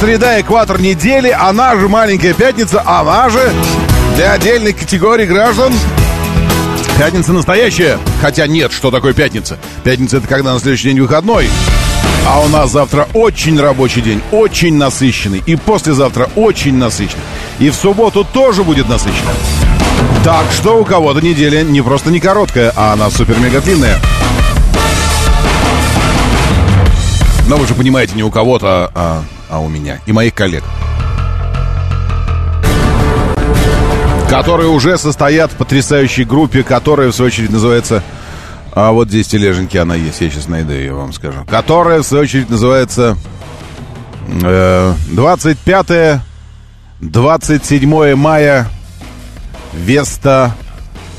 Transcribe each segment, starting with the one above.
Среда, экватор недели, она же маленькая пятница, она же для отдельных категорий граждан Пятница настоящая. Хотя нет, что такое пятница? Пятница это когда на следующий день выходной. А у нас завтра очень рабочий день, очень насыщенный. И послезавтра очень насыщенный. И в субботу тоже будет насыщенный. Так что у кого-то неделя не просто не короткая, а она супер-мега длинная. Но вы же понимаете, не у кого-то, а, а у меня и моих коллег. Которые уже состоят в потрясающей группе, которая, в свою очередь, называется... А вот здесь тележеньки она есть, я сейчас найду ее, вам скажу. Которая, в свою очередь, называется... Э, 25 27 мая Веста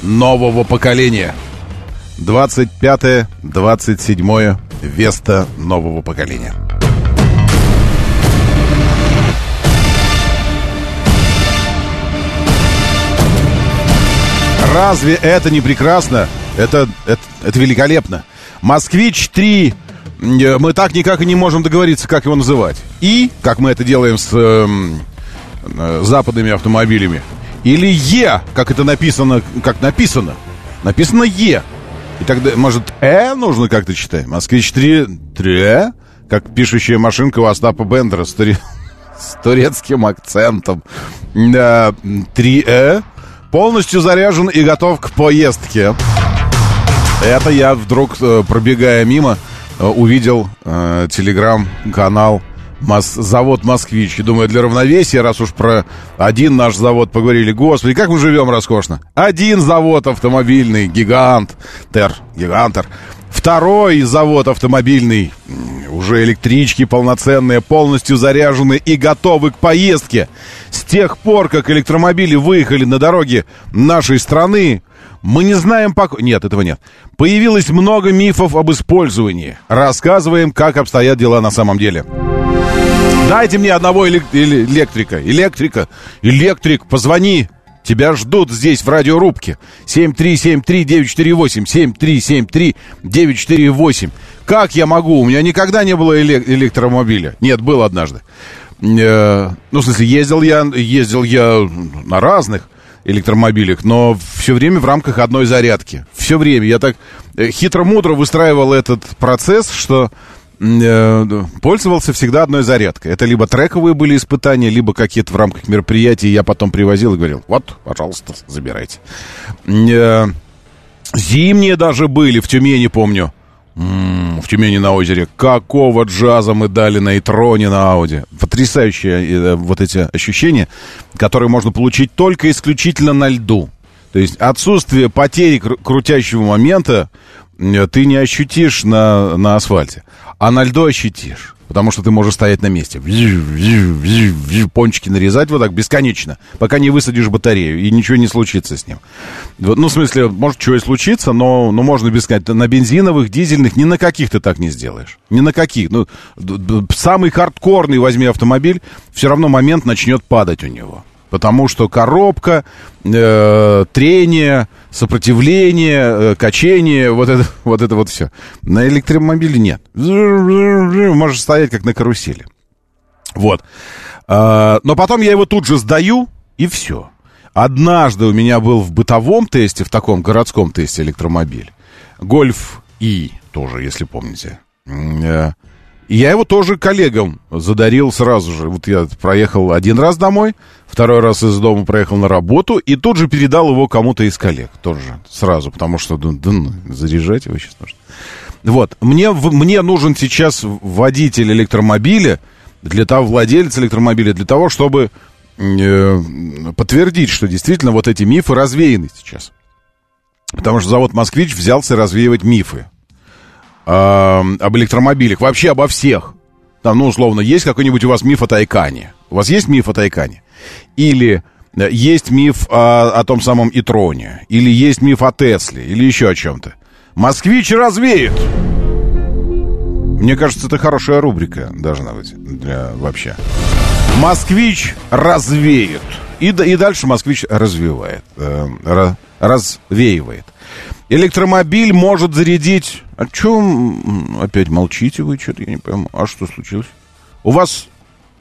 нового поколения. 25-27 Веста нового поколения. Разве это не прекрасно? Это, это, это великолепно. Москвич-3 э, мы так никак и не можем договориться, как его называть. И, как мы это делаем с э, э, западными автомобилями, или Е, как это написано, как написано. Написано Е. И тогда, может, Э нужно как-то читать? Москвич-3, 3 как пишущая машинка у Остапа Бендера с, туре... с турецким акцентом. 3Э полностью заряжен и готов к поездке. Это я вдруг, э, пробегая мимо, э, увидел э, телеграм-канал Мос... завод «Москвич». И думаю, для равновесия, раз уж про один наш завод поговорили, господи, как мы живем роскошно. Один завод автомобильный, гигант, тер, гигантер. Второй завод автомобильный, уже электрички полноценные, полностью заряжены и готовы к поездке. С тех пор, как электромобили выехали на дороге нашей страны, мы не знаем пока... Нет, этого нет. Появилось много мифов об использовании. Рассказываем, как обстоят дела на самом деле. Дайте мне одного электрика. Электрика. Электрик, позвони. Тебя ждут здесь в радиорубке. 7373948. 7373948. Как я могу? У меня никогда не было электромобиля. Нет, был однажды. Э, ну, в смысле, ездил я, ездил я на разных электромобилях, но все время в рамках одной зарядки. Все время. Я так э, хитро-мудро выстраивал этот процесс, что пользовался всегда одной зарядкой. Это либо трековые были испытания, либо какие-то в рамках мероприятий я потом привозил и говорил, вот, пожалуйста, забирайте. Э, зимние даже были, в Тюмени, помню. в Тюмени на озере. Какого джаза мы дали на Итроне на Ауди. Потрясающие э, вот эти ощущения, которые можно получить только исключительно на льду. То есть отсутствие потери крутящего момента ты не ощутишь на, на асфальте. А на льду ощутишь. Потому что ты можешь стоять на месте. Пончики нарезать вот так бесконечно, пока не высадишь батарею, и ничего не случится с ним. Ну, в смысле, может, что и случится, но, но можно бесконечно. На бензиновых, дизельных, ни на каких ты так не сделаешь. Ни на каких. Ну, самый хардкорный возьми автомобиль, все равно момент начнет падать у него. Потому что коробка, э, трение, сопротивление, э, качение, вот это, вот это вот все. На электромобиле нет. Можешь стоять как на карусели. Вот. Э, но потом я его тут же сдаю, и все. Однажды у меня был в бытовом тесте, в таком городском тесте электромобиль. Гольф И тоже, если помните. Я его тоже коллегам задарил сразу же. Вот я проехал один раз домой, второй раз из дома проехал на работу, и тут же передал его кому-то из коллег. Тоже сразу, потому что да, да, ну, заряжать его сейчас нужно. Вот, мне, мне нужен сейчас водитель электромобиля, для того, владелец электромобиля, для того, чтобы э, подтвердить, что действительно вот эти мифы развеяны сейчас. Потому что завод «Москвич» взялся развеивать мифы об электромобилях, вообще обо всех. Там, ну, условно, есть какой-нибудь у вас миф о Тайкане. У вас есть миф о Тайкане? Или э, есть миф о, о том самом Итроне? Или есть миф о Тесле? Или еще о чем-то? Москвич развеет! Мне кажется, это хорошая рубрика должна быть для вообще. Москвич развеет. И, и дальше москвич развивает, э, развеивает. Электромобиль может зарядить... О чем опять молчите вы? Что-то я не пойму. А что случилось? У вас...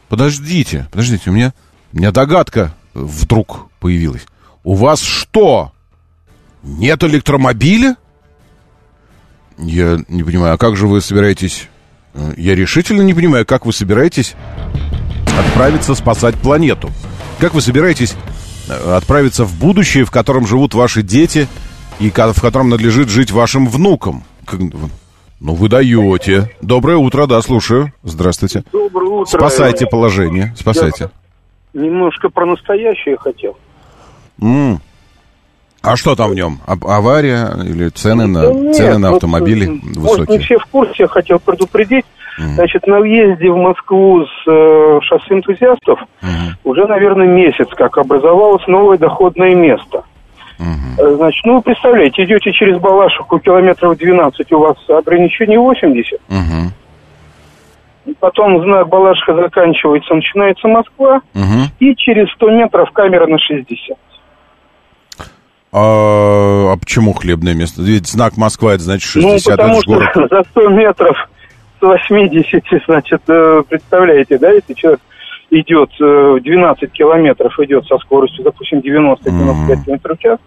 Подождите, подождите, у меня, у меня догадка вдруг появилась. У вас что? Нет электромобиля? Я не понимаю, а как же вы собираетесь... Э, я решительно не понимаю, как вы собираетесь отправиться спасать планету. Как вы собираетесь э, отправиться в будущее, в котором живут ваши дети, и в котором надлежит жить вашим внукам? Ну, вы даете. Доброе утро, да, слушаю. Здравствуйте. Доброе утро. Спасайте положение, спасайте. Я немножко про настоящее хотел. М. А что там в нем? А- авария или цены на, Да нет, цены на вот, автомобили м, Может, не высокие? все в курсе, я хотел предупредить. Значит, на въезде в Москву с э, шоссе энтузиастов уже, наверное, месяц, как образовалось новое доходное место. Э, Значит, ну, представляете, идете через Балашиху километров 12, у вас ограничение 80. Мгм. Потом знак Балашиха заканчивается, начинается Москва. Мгм. И через 100 метров камера на 60. А, а почему хлебное место? Ведь знак Москва, это значит 60, ну, потому что город. за 100 метров с 80, значит, э, представляете, да, если человек идет э, 12 километров, идет со скоростью, допустим, 90-95 километров в час,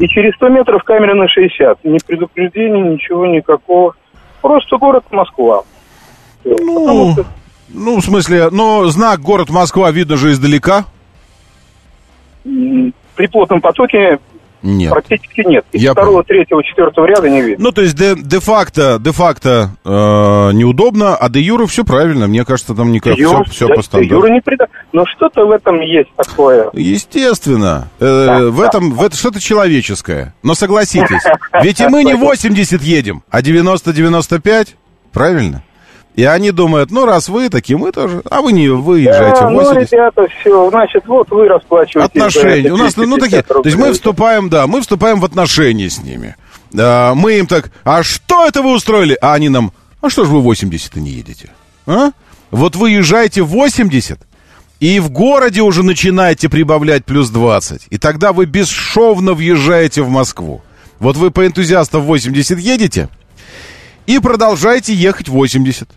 и через 100 метров камера на 60. Ни предупреждения, ничего, никакого. Просто город Москва. Ну, что ну, в смысле, но знак город Москва видно же издалека? при плотном потоке Нет. практически нет. Из Я второго, третьего, четвертого ряда не видно. Ну, то есть де- де-факто, де-факто э, неудобно, а де-юре все правильно. Мне кажется, там никак все, все да, по стандарту. Юра не преда... Но что-то в этом есть такое. Естественно. Э, Да, в да. этом в это что-то человеческое. Но согласитесь, ведь и мы не 80 едем, а 90-95, правильно? И они думают, ну, раз вы такие, мы тоже. А вы не выезжаете Да, ну, 80. ребята, все, значит, вот вы расплачиваетесь. Отношения. У нас, ну, 250 такие, то есть мы рублей. вступаем, да, мы вступаем в отношения с ними. Да, мы им так, а что это вы устроили? А они нам, а что же вы 80 не едете? А? Вот вы езжаете 80, и в городе уже начинаете прибавлять плюс 20. И тогда вы бесшовно въезжаете в Москву. Вот вы по энтузиастам 80 едете, и продолжаете ехать 80.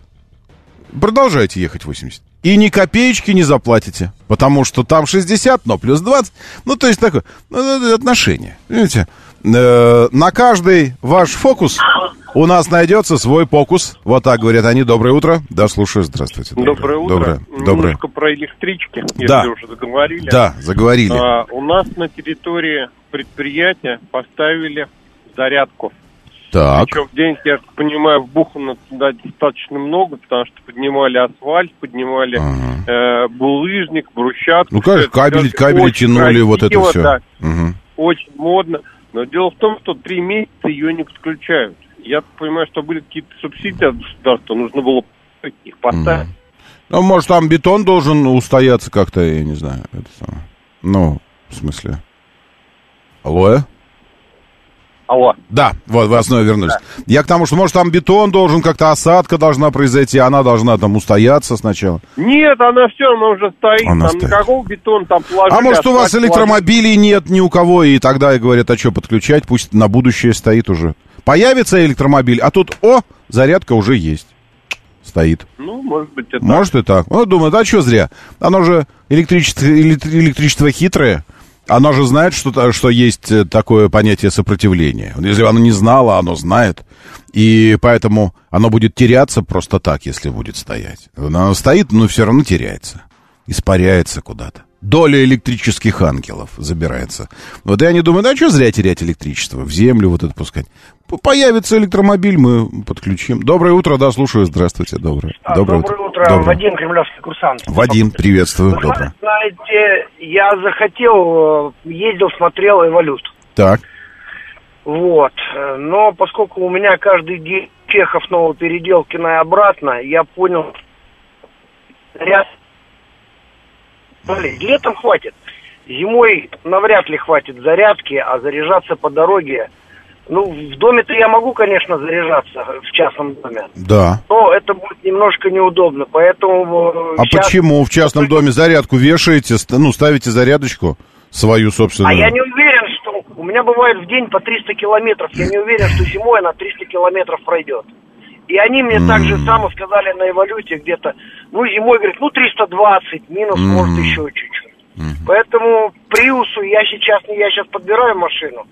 Продолжайте ехать 80. И ни копеечки не заплатите. Потому что там 60, но плюс 20. Ну, то есть такое, ну, это отношения. Понимаете? Э, на каждый ваш фокус у нас найдется свой покус. Вот так говорят они. Доброе утро. Да, слушаю. Здравствуйте. Доброе утро. Доброе. Доброе. Немножко про электрички, если Да. уже заговорили. Да, заговорили. А, у нас на территории предприятия поставили зарядку. Так. Причем денег, я так понимаю, вбухано туда достаточно много, потому что поднимали асфальт, поднимали э, булыжник, брусчатку. Ну, как кабели, кабели тянули, вот это красиво, все. да, Мгм. очень модно. Но дело в том, что три месяца ее не подключают. Я так понимаю, что были какие-то субсидии от государства, нужно было их поставить. Ну, может, там бетон должен устояться как-то, я не знаю. Это самое. Ну, в смысле. Алло? Алло. Да, вот вы основе вернулись. Я к тому, что, может, там бетон должен, как-то осадка должна произойти, она должна там устояться сначала. Нет, она все, она уже стоит. Она там стоит. никакого бетона там положили. А может, у вас электромобилей нет ни у кого, и тогда и говорят, а что подключать, пусть на будущее стоит уже. Появится электромобиль, а тут, о, зарядка уже есть. Стоит. положили. Ну, может быть, это... Может и так. Ну, думают, а что зря? Оно же электричество, эле- электричество хитрое. Оно же знает, что, что есть э, такое понятие сопротивления. Если оно не знало, оно знает. И поэтому оно будет теряться просто так, если будет стоять. Оно стоит, но все равно теряется. Испаряется куда-то. Доля электрических ангелов забирается. Вот и они думают, а что зря терять электричество? В землю вот это пускать. Появится электромобиль, мы подключим. Доброе утро, да, слушаю. Здравствуйте, доброе. А, Доброе, утро, Доброе. Вадим, кремлевский курсант. Вадим, приветствую. Вы Доброе. знаете, я захотел, э, ездил, смотрел «Эволют». Так. Вот. Э, Но поскольку у меня каждый день Чехов новой переделки на и обратно, я понял, заряд. Летом хватит. Зимой навряд ли хватит зарядки, а заряжаться по дороге... Ну, в доме-то я могу, конечно, заряжаться в частном доме. Да. Но это будет немножко неудобно, поэтому... э, А щас- почему в частном доме зарядку вешаете, ну, ставите зарядочку свою собственную? А я не уверен, что... У меня бывает в день по 300 километров. Я не уверен, что зимой она 300 километров пройдет. И они мне так же само сказали на эволюте где-то, ну, зимой, говорит, ну, 320, минус, может, еще чуть-чуть. Поэтому Приусу я сейчас не я сейчас подбираю машину,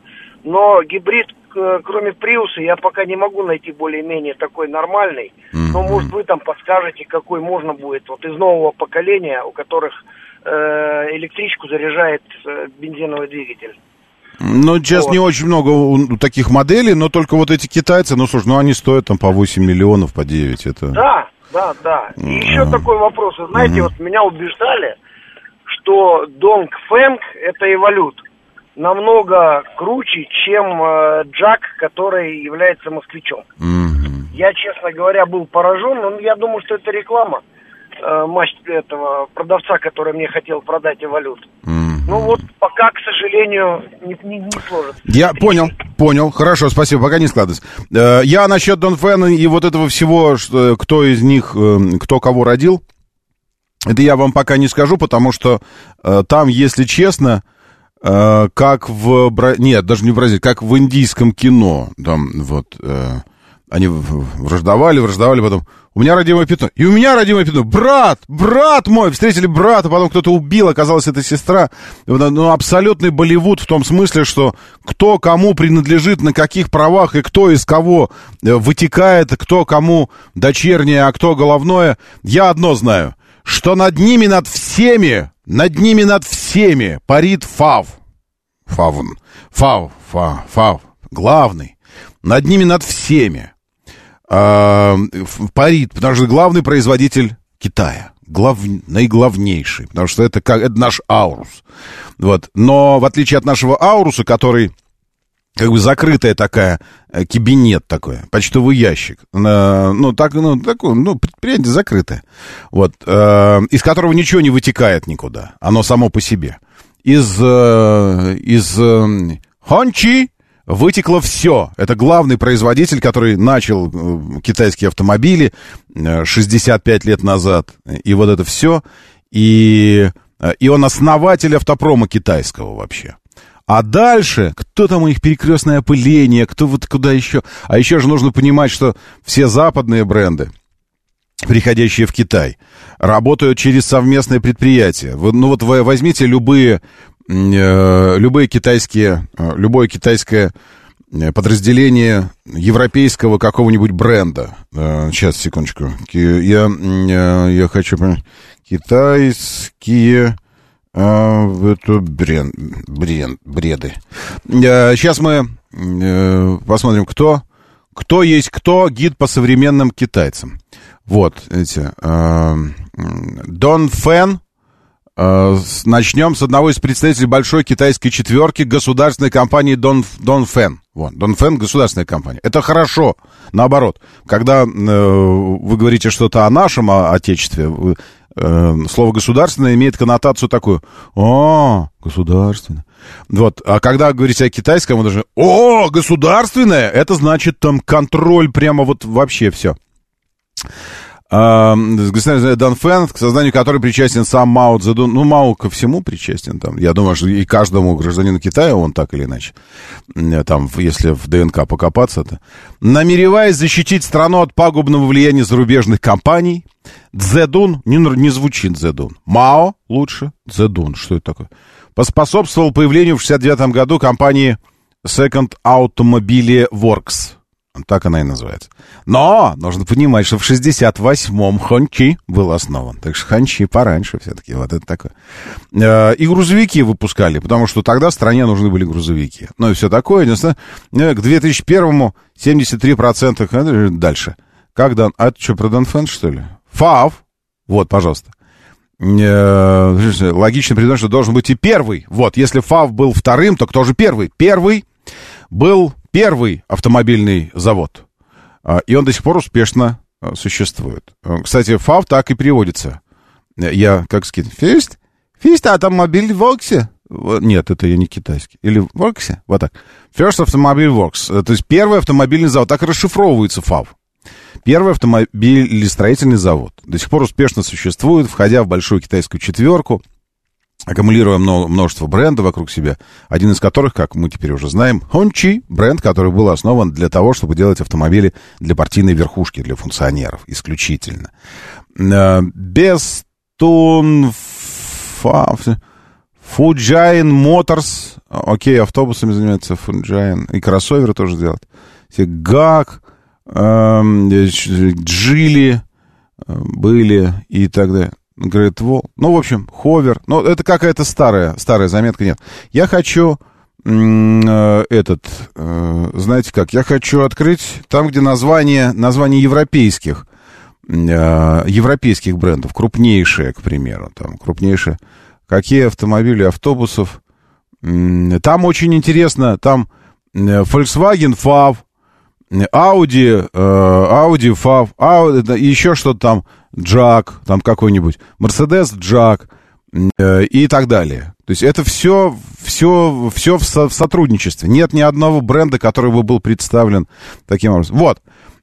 но гибрид, к- кроме Приуса, я пока не могу найти более-менее такой нормальный. Но, может, вы там подскажете, какой можно будет вот из нового поколения, у которых э, электричку заряжает э, бензиновый двигатель. Ну, сейчас Вот. не очень много таких моделей, но только вот эти китайцы, ну, слушай, ну, они стоят там по 8 миллионов, по 9, это... Да, да, да. И еще такой вопрос. Вы знаете, вот меня убеждали, что Донг Фэнг это эволют намного круче, чем э, Джак, который является москвичом. Мгм. Я, честно говоря, был поражен, но я думаю, что это реклама э, мастер этого продавца, который мне хотел продать эволют. Мгм. Ну вот пока, к сожалению, не, не, не сложится. Я понял, понял. Хорошо, спасибо, пока не складывается. Э, Я насчет Дон Фена и вот этого всего, что, кто из них, э, кто кого родил, это я вам пока не скажу, потому что э, там, если честно, как в... Бра- Нет, даже не в Бразилии, как в индийском кино. Там вот... Они враждовали, враждовали, потом... У меня родимое пятно. И у меня родимое пятно. Брат! Брат мой! Встретили брата, потом кто-то убил, оказалось, это сестра. Ну, абсолютный Болливуд в том смысле, что кто кому принадлежит, на каких правах и кто из кого э, вытекает, кто кому дочернее, а кто головное. Я одно знаю, что над ними, над всеми, над ними, над всеми парит Фав. Фавн. Фав, фа, фав. Главный. Над ними, над всеми. Ф- парит, потому что главный производитель Китая. Глав... Наиглавнейший. Потому что это, как... это наш Аурус. Вот. Но в отличие от нашего Ауруса, который как бы закрытая такая, э, кабинет такой, почтовый ящик. Э, Ну, так, ну, такой, ну, предприятие закрытое. Вот, э, из которого ничего не вытекает никуда. Оно само по себе. Из, э, из э, Хончи вытекло все. Это главный производитель, который начал э, китайские автомобили э, 65 лет назад. И вот это все. И, э, и он основатель автопрома китайского вообще. А дальше, кто там у них перекрестное опыление, кто вот куда еще. А еще же нужно понимать, что все западные бренды, приходящие в Китай, работают через совместные предприятия. Ну вот возьмите любые, э, любые китайские, э, любое китайское э, подразделение европейского какого-нибудь бренда. Э, сейчас, секундочку. Я, э, я хочу понять. Китайские... А, это брен, брен, бреды. Сейчас мы э, посмотрим, кто, кто есть кто, гид по современным китайцам. Вот эти. э, Дон Фэн. Э, Начнем с одного из представителей большой китайской четверки государственной компании Дон, Дон Фэн. Вот, Дон Фэн государственная компания. Это хорошо. Наоборот, когда э, вы говорите что-то о нашем о- отечестве, вы- э, слово государственное имеет коннотацию такую. О, государственное. Вот, а когда говорите о китайском, вы даже, о, государственное, это значит там контроль прямо вот вообще все. А, Государственный Дан Фэн, к созданию которой причастен сам Мао Цзэдун. Ну, Мао ко всему причастен там. Я думаю, что и каждому гражданину Китая он так или иначе. Э, Там, если в ДНК покопаться, то. Намереваясь защитить страну от пагубного влияния зарубежных компаний, Цзэдун, не, не звучит Цзэдун. Мао лучше, Цзэдун, что это такое? Поспособствовал появлению в 69 году компании Second Automobile Works. Так она и называется. Но нужно понимать, что в 68-м Хончи был основан. Так что Хончи пораньше все-таки. Вот это такое. Э, И грузовики выпускали, потому что тогда стране нужны были грузовики. Ну и все такое. Единственное, э, К 2001-му 73% э, дальше. Как Дан... А это что, про Донфен, что ли? ФАВ. Вот, пожалуйста. Логично придумать, что должен быть и первый. Вот, если ФАВ был вторым, то кто же первый? Первый был первый автомобильный завод. А, И он до сих пор успешно а, существует. А, Кстати, ФАВ так и переводится. Я, как сказать, фист? Фист автомобиль Воксе? Нет, это я не китайский. Или Works? Вот так. First Automobile Works. То есть первый автомобильный завод. Так расшифровывается ФАВ. Первый автомобилестроительный завод. До сих пор успешно существует, входя в большую китайскую четверку, аккумулируя множество брендов вокруг себя, один из которых, как мы теперь уже знаем, Хончи, бренд, который был основан для того, чтобы делать автомобили для партийной верхушки, для функционеров, исключительно. Э, без Тун... Fujian Motors, окей, автобусами занимается Fujian, и кроссоверы тоже делают. GAC, эм, Джили э, были и так далее. Great. Ну, в общем, Hover. Ну, это какая-то старая, старая заметка. Нет. Я хочу э, этот, э, знаете как, я хочу открыть там, где название, название европейских, европейских брендов, крупнейшие, к примеру, там, крупнейшие какие автомобили автобусов. Там очень интересно, там Volkswagen FAV, Audi FAV, Audi, еще что-то там, Джак, там какой-нибудь, Mercedes Джак и так далее. То есть это все, все, все в, со, в сотрудничестве. Нет ни одного бренда, который бы был представлен таким образом. Вот.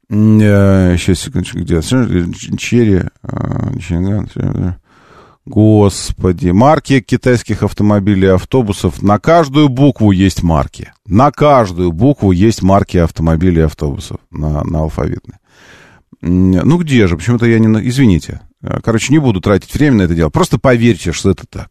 Сейчас, секундочку, где? Черри. Господи, марки китайских автомобилей и автобусов. На каждую букву есть марки. На каждую букву есть марки автомобилей и автобусов на, на алфавитные. Ну где же? Почему-то я не... Извините. Короче, не буду тратить время на это дело. Просто поверьте, что это так.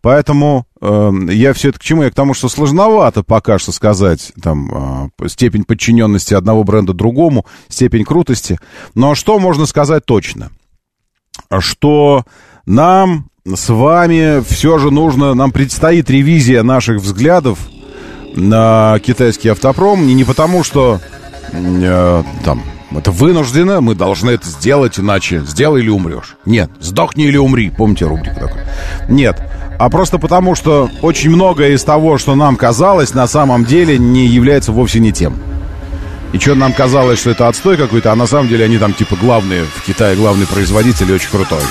Поэтому э, я все это к чему? Я к тому, что сложновато пока что сказать там э, степень подчиненности одного бренда другому, степень крутости. Но что можно сказать точно? Что нам с вами все же нужно, нам предстоит ревизия наших взглядов на китайский автопром. И не потому, что э, там это вынуждено, мы должны это сделать, иначе сделай или умрешь. Нет, сдохни или умри. Помните рубрику такую? Нет. А просто потому, что очень многое из того, что нам казалось, на самом деле не является вовсе не тем. И что нам казалось, что это отстой какой-то, а на самом деле они там типа главные в Китае, главный производитель и очень крутой.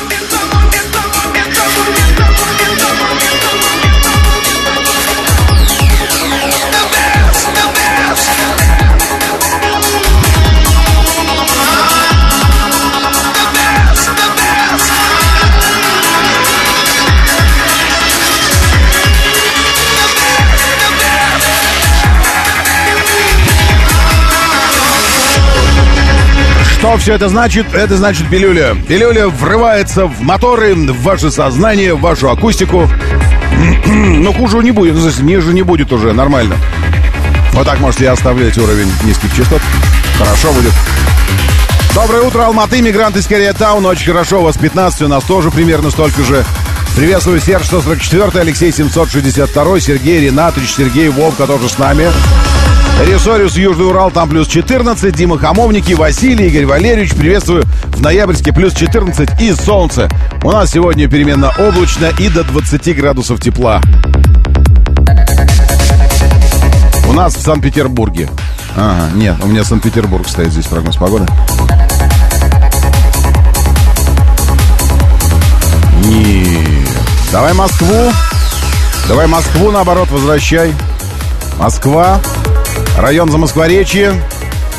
Что все это значит? Это значит пилюля. Пилюля врывается в моторы, в ваше сознание, в вашу акустику. Но хуже не будет. Ну, ниже не будет уже, нормально. Вот так можете оставлять уровень низких частот. Хорошо будет. Доброе утро, Алматы, мигрант из Кореятаун. Очень хорошо, у вас 15, у нас тоже примерно столько же. Приветствую Серж 144, Алексей 762, Сергей Ринатович, Сергей Вовка тоже с нами. Ресориус Южный Урал, там плюс 14. Дима Хамовники, Василий, Игорь Валерьевич. Приветствую в ноябрьске плюс 14 и солнце. У нас сегодня переменно облачно и до 20 градусов тепла. У нас в Санкт-Петербурге. Ага, нет, у меня Санкт-Петербург стоит здесь прогноз погоды. Нет. Давай Москву. Давай Москву, наоборот, возвращай. Москва. Район Замоскворечье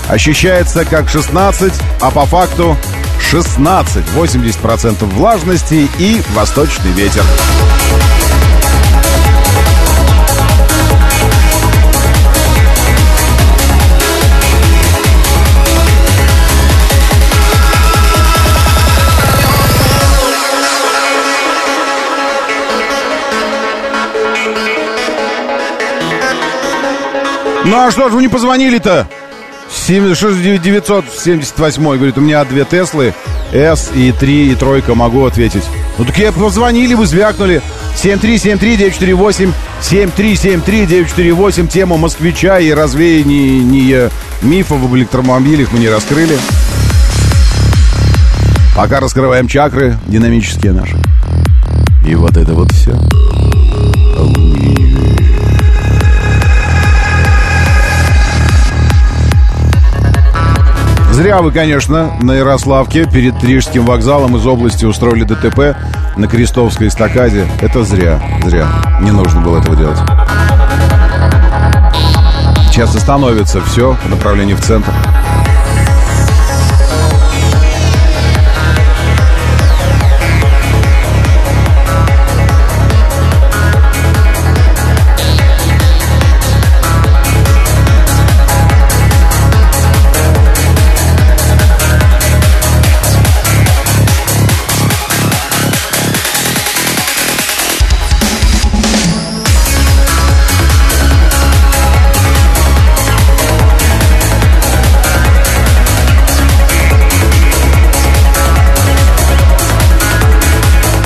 ощущается как 16, а по факту 16. 80% влажности и восточный ветер. Ну а что ж вы не позвонили-то? 978 говорит, у меня две Теслы, S и 3 и тройка, могу ответить. Ну так я позвонили, вы звякнули. 7373948, 7373948, тему москвича и развеяние мифов об электромобилях мы не раскрыли. Пока раскрываем чакры динамические наши. И вот это вот все. Зря вы, конечно, на Ярославке перед Рижским вокзалом из области устроили ДТП на Крестовской эстакаде. Это зря, зря. Не нужно было этого делать. Сейчас остановится все по направлению в центр.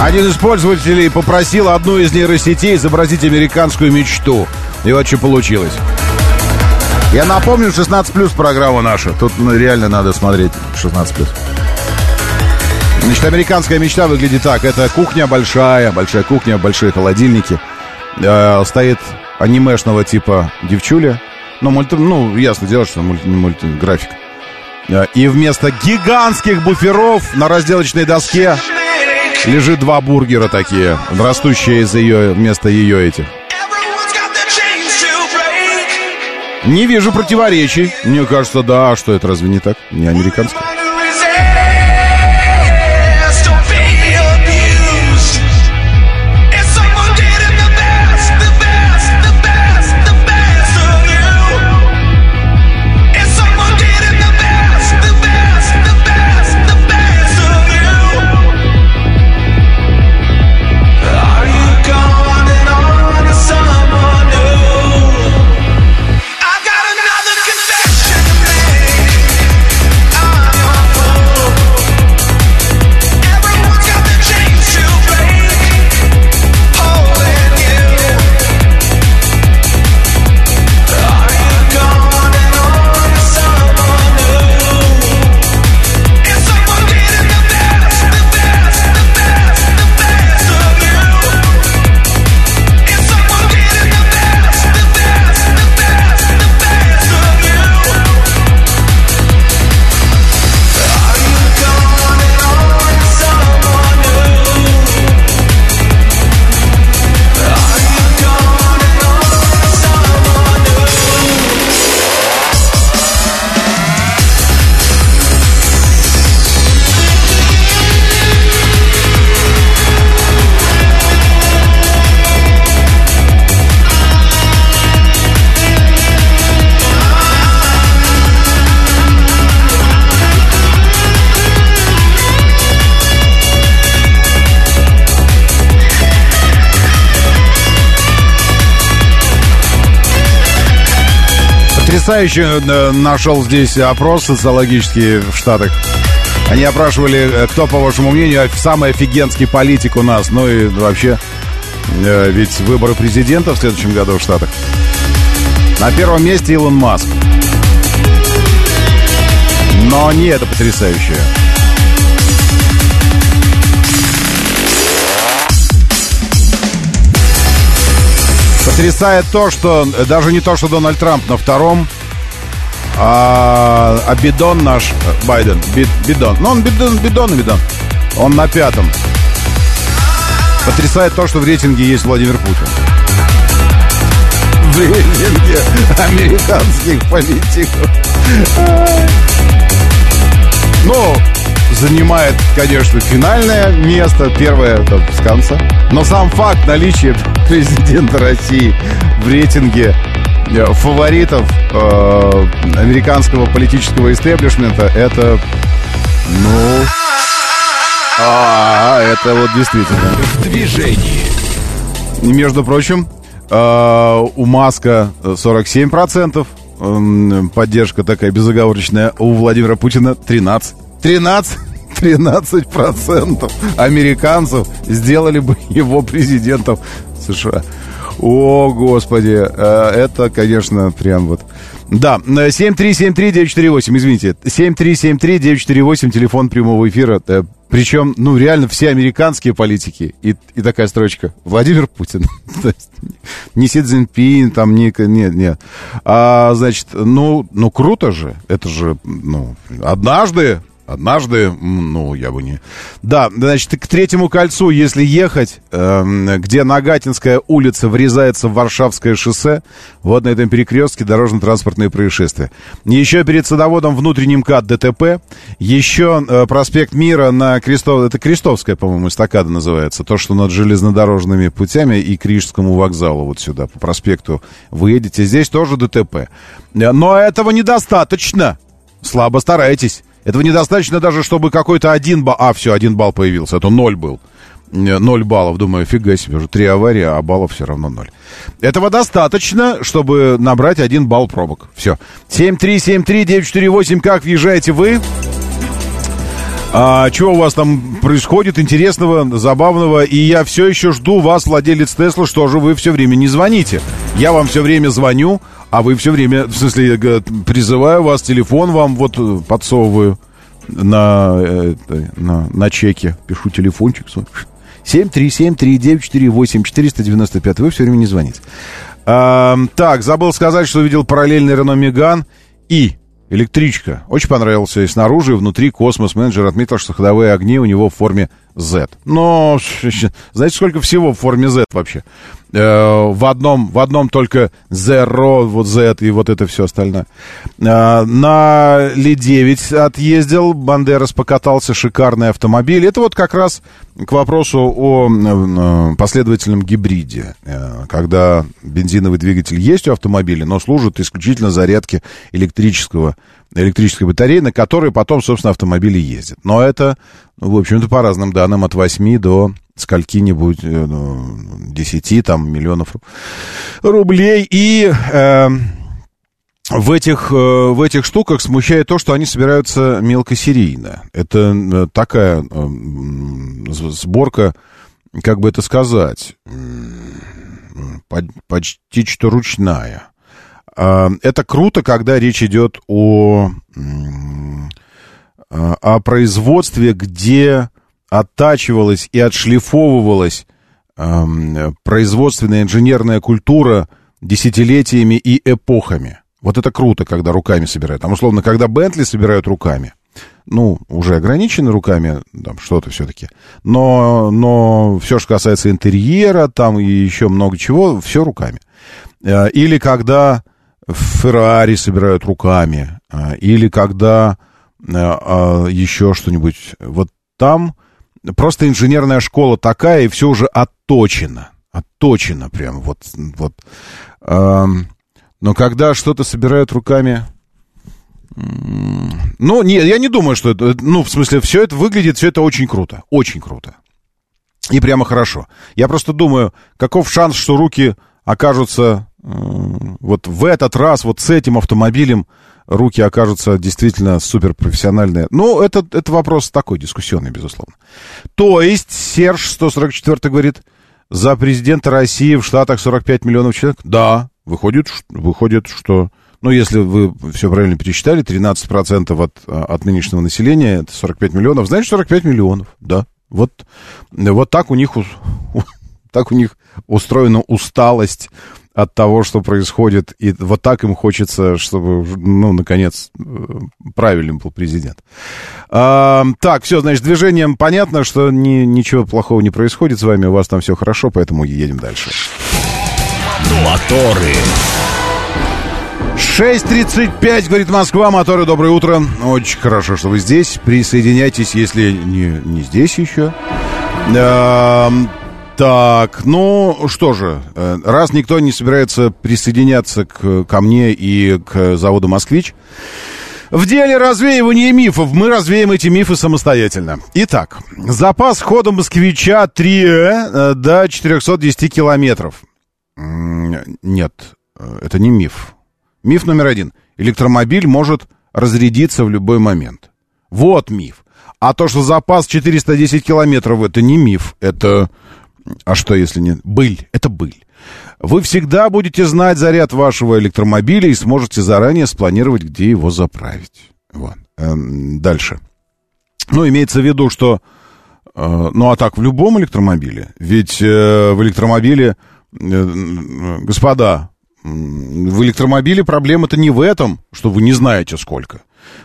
Один из пользователей попросил одну из нейросетей изобразить американскую мечту. И вот что получилось. Я напомню, 16 плюс программа наша. Тут ну, реально надо смотреть 16 плюс. Значит, американская мечта выглядит так. Это кухня большая, большая кухня, большие холодильники. Э, стоит анимешного типа девчуля. Ну, мульти, ну ясно дело, что мульти, мультиграфик. Э, и вместо гигантских буферов на разделочной доске лежит два бургера такие, растущие из ее, вместо ее этих. Не вижу противоречий. Мне кажется, да, что это разве не так? Не американское. Потрясающе э, нашел здесь опрос социологический в Штатах. Они опрашивали, э, кто, по вашему мнению, самый офигенский политик у нас. Ну и вообще, э, ведь выборы президента в следующем году в Штатах. На первом месте Илон Маск. Но не это потрясающее. Потрясает то, что даже не то, что Дональд Трамп на втором, а, а бидон наш, Байден, бид, бидон, ну он бидон, бидон, бидон, он на пятом. Потрясает то, что в рейтинге есть Владимир Путин. В рейтинге американских политиков. Ну, занимает, конечно, финальное место, первое это с конца. Но сам факт наличия президента России в рейтинге фаворитов э, американского политического истеблишмента, это, ну, а, это вот действительно. В движении. Между прочим, э, у Маска 47%, э, поддержка такая безоговорочная, у Владимира Путина 13. 13 13% американцев сделали бы его президентом США. О, господи, э, это, конечно, прям вот... Да, 7373948, извините, 7373948, телефон прямого эфира. Э, Причем, ну, реально все американские политики. И, и такая строчка. Владимир Путин. не Си Цзиньпин, там, не... Нет, нет. А, значит, ну, ну, круто же. Это же, ну, однажды Однажды, ну, я бы не... Да, значит, к третьему кольцу, если ехать, э, где Нагатинская улица врезается в Варшавское шоссе, вот на этом перекрестке дорожно-транспортные происшествия. Еще перед садоводом внутренний МКАД ДТП, еще э, проспект Мира на Крестов... Это Крестовская, по-моему, эстакада называется, то, что над железнодорожными путями и к Рижскому вокзалу вот сюда, по проспекту вы едете. Здесь тоже ДТП. Но этого недостаточно. Слабо старайтесь. Этого недостаточно даже, чтобы какой-то один балл... А, все, один балл появился, это ноль был. Ноль баллов. Думаю, фига себе, уже три аварии, а баллов все равно ноль. Этого достаточно, чтобы набрать один балл пробок. Все. 7373948, как въезжаете вы? А, что у вас там происходит интересного, забавного? И я все еще жду вас, владелец Тесла, что же вы все время не звоните. Я вам все время звоню, а вы все время, в смысле, призываю вас, телефон вам вот э, подсовываю на, э, на, на чеке. Пишу телефончик. 7373948 Вы все время не звоните. А, так, забыл сказать, что видел параллельный Рено Меган и электричка. Очень понравился и снаружи, и внутри космос. Менеджер отметил, что ходовые огни у него в форме Z. Но знаете, сколько всего в форме Z вообще? Э, в одном, в одном только Zero, вот Z и вот это все остальное. Э, на Ли-9 отъездил, Бандерас покатался, шикарный автомобиль. Это вот как раз к вопросу о э, последовательном гибриде, когда бензиновый двигатель есть у автомобиля, но служит исключительно зарядке электрического электрической батареи, на которой потом, собственно, автомобили ездят. Но это, ну, в общем-то, по разным данным, от 8 до скольки-нибудь, э, ну, 10 там, миллионов рублей. И э, в, этих, э, в этих штуках смущает то, что они собираются мелкосерийно. Это э, такая сборка, как бы это сказать, почти что ручная. А, это круто, когда речь идет о, о производстве, где оттачивалась и отшлифовывалась производственная инженерная культура десятилетиями и эпохами. Вот это круто, когда руками собирают. Там, условно, когда Бентли собирают руками, ну, уже ограничены руками, там что-то все-таки. Но, но все, что касается интерьера, там и еще много чего, все руками. Э, или когда Феррари собирают руками, а, или когда а, а, еще что-нибудь. Вот там просто инженерная школа такая, и все уже отточено. Отточено прям вот. вот. Но когда что-то собирают руками... Ну, нет, я не думаю, что это... Ну, в смысле, все это выглядит, все это очень круто. Очень круто. И прямо хорошо. Я просто думаю, каков шанс, что руки окажутся вот в этот раз вот с этим автомобилем руки окажутся действительно суперпрофессиональные. Ну, это, это вопрос такой, дискуссионный, безусловно. То есть Серж 144 говорит, за президента России в Штатах 45 миллионов человек? Да, выходит, выходит что... Ну, если вы все правильно пересчитали, 13% от, от нынешнего населения, это 45 миллионов, значит, 45 миллионов, да. Вот, вот так у них, так у них устроена усталость от того, что происходит. И вот так им хочется, чтобы, ну, наконец, э, правильным был президент. А, так, все, значит, движением понятно, что ни, ничего плохого не происходит с вами, у вас там все хорошо, поэтому едем дальше. Моторы. 6.35, говорит Москва, моторы, доброе утро. Очень хорошо, что вы здесь. Присоединяйтесь, если не, не здесь еще. Так, ну что же, э, раз никто не собирается присоединяться к, ко мне и к заводу «Москвич», в деле развеивания мифов мы развеем эти мифы самостоятельно. Итак, запас хода «Москвича 3 э, до 410 километров. Нет, э, это не миф. Миф номер один. Электромобиль может разрядиться в любой момент. Вот миф. А то, что запас 410 километров, это не миф, это а что, если не... Быль. Это быль. Вы всегда будете знать заряд вашего электромобиля и сможете заранее спланировать, где его заправить. Вот. Эм, дальше. Ну, имеется в виду, что Э, ну, а так в любом электромобиле. Ведь э, в электромобиле, э, господа, в электромобиле проблема-то не в этом, что вы не знаете сколько.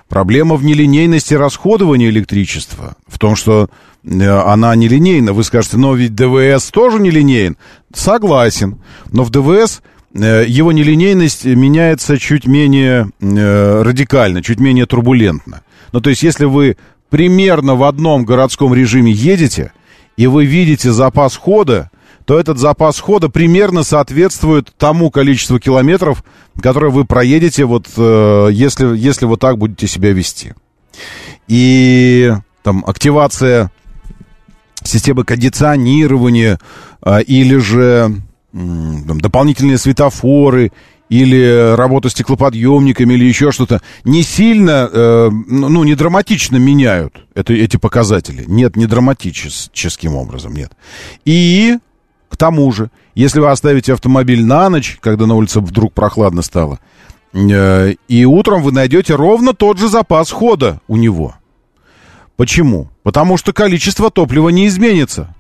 Проблема в нелинейности расходования электричества, в том, что она нелинейна. Вы скажете, но ведь ДВС тоже нелинейен. Согласен. Но в ДВС его нелинейность меняется чуть менее радикально, чуть менее турбулентно. Ну, то есть, если вы примерно в одном городском режиме едете, и вы видите запас хода, то этот запас хода примерно соответствует тому количеству километров, которое вы проедете, вот, э, если, если вот так будете себя вести. И там активация системы кондиционирования э, или же э, там, дополнительные светофоры или работа стеклоподъемниками, или еще что-то, не сильно, э, ну, не драматично меняют это, эти показатели. Нет, не драматическим образом, нет. И, тому же, если вы оставите автомобиль на ночь, когда на улице вдруг прохладно стало, э, и утром вы найдете ровно тот же запас хода у него. Почему? Потому что количество топлива не изменится.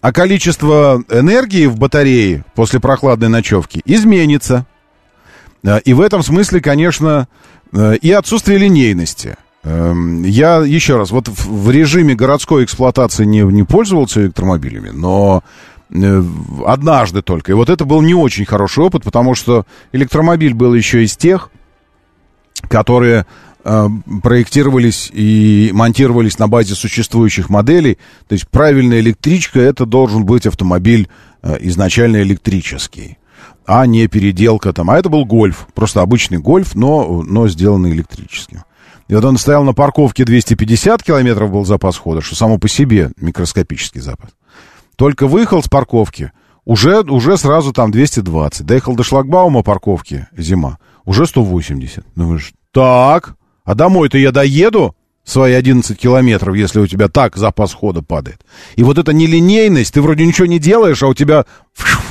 А количество энергии в батарее после прохладной ночевки изменится. Э, и в этом смысле, конечно, э, и отсутствие линейности. Эм, я еще раз, вот в режиме городской эксплуатации не, не пользовался электромобилями, но однажды только. И вот это был не очень хороший опыт, потому что электромобиль был еще из тех, которые проектировались и монтировались на базе существующих моделей. То есть правильная электричка это должен быть автомобиль изначально электрический а не переделка там. А это был гольф, просто обычный гольф, но, но сделанный электрическим. И вот он стоял на парковке 250 километров был запас хода, что само по себе микроскопический запас. Только выехал с парковки, уже, уже сразу там 220. Доехал до шлагбаума парковки, зима, уже 180. Думаешь, так, а домой-то я доеду? свои 11 километров, если у тебя так запас хода падает. И вот эта нелинейность, ты вроде ничего не делаешь, а у тебя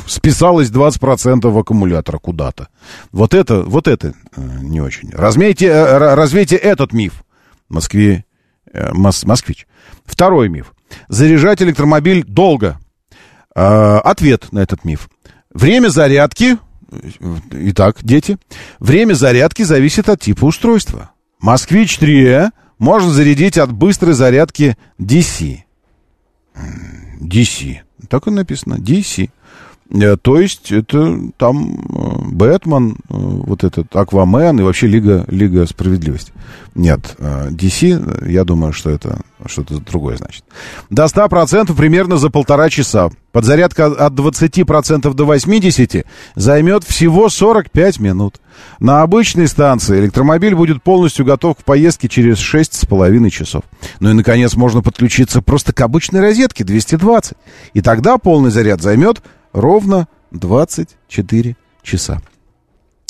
списалось 20% аккумулятора куда-то. Вот это, вот это э, не очень. Размейте, э, развейте этот миф. Москве, э, мос, москвич. Второй миф. Заряжать электромобиль долго. Э, ответ на этот миф. Время зарядки, итак, дети, время зарядки зависит от типа устройства. Москвич 3 можно зарядить от быстрой зарядки DC. DC. Так и написано. DC. Э, то есть это там э, Бэтмен, э, вот этот Аквамен и вообще Лига, Лига Справедливости. Нет, DC, я думаю, что это что-то другое значит. До 100% примерно за полтора часа. Подзарядка от 20% до 80% займет всего 45 минут. На обычной станции электромобиль будет полностью готов к поездке через 6,5 часов. Ну и, наконец, можно подключиться просто к обычной розетке 220. И тогда полный заряд займет ровно 24 часа.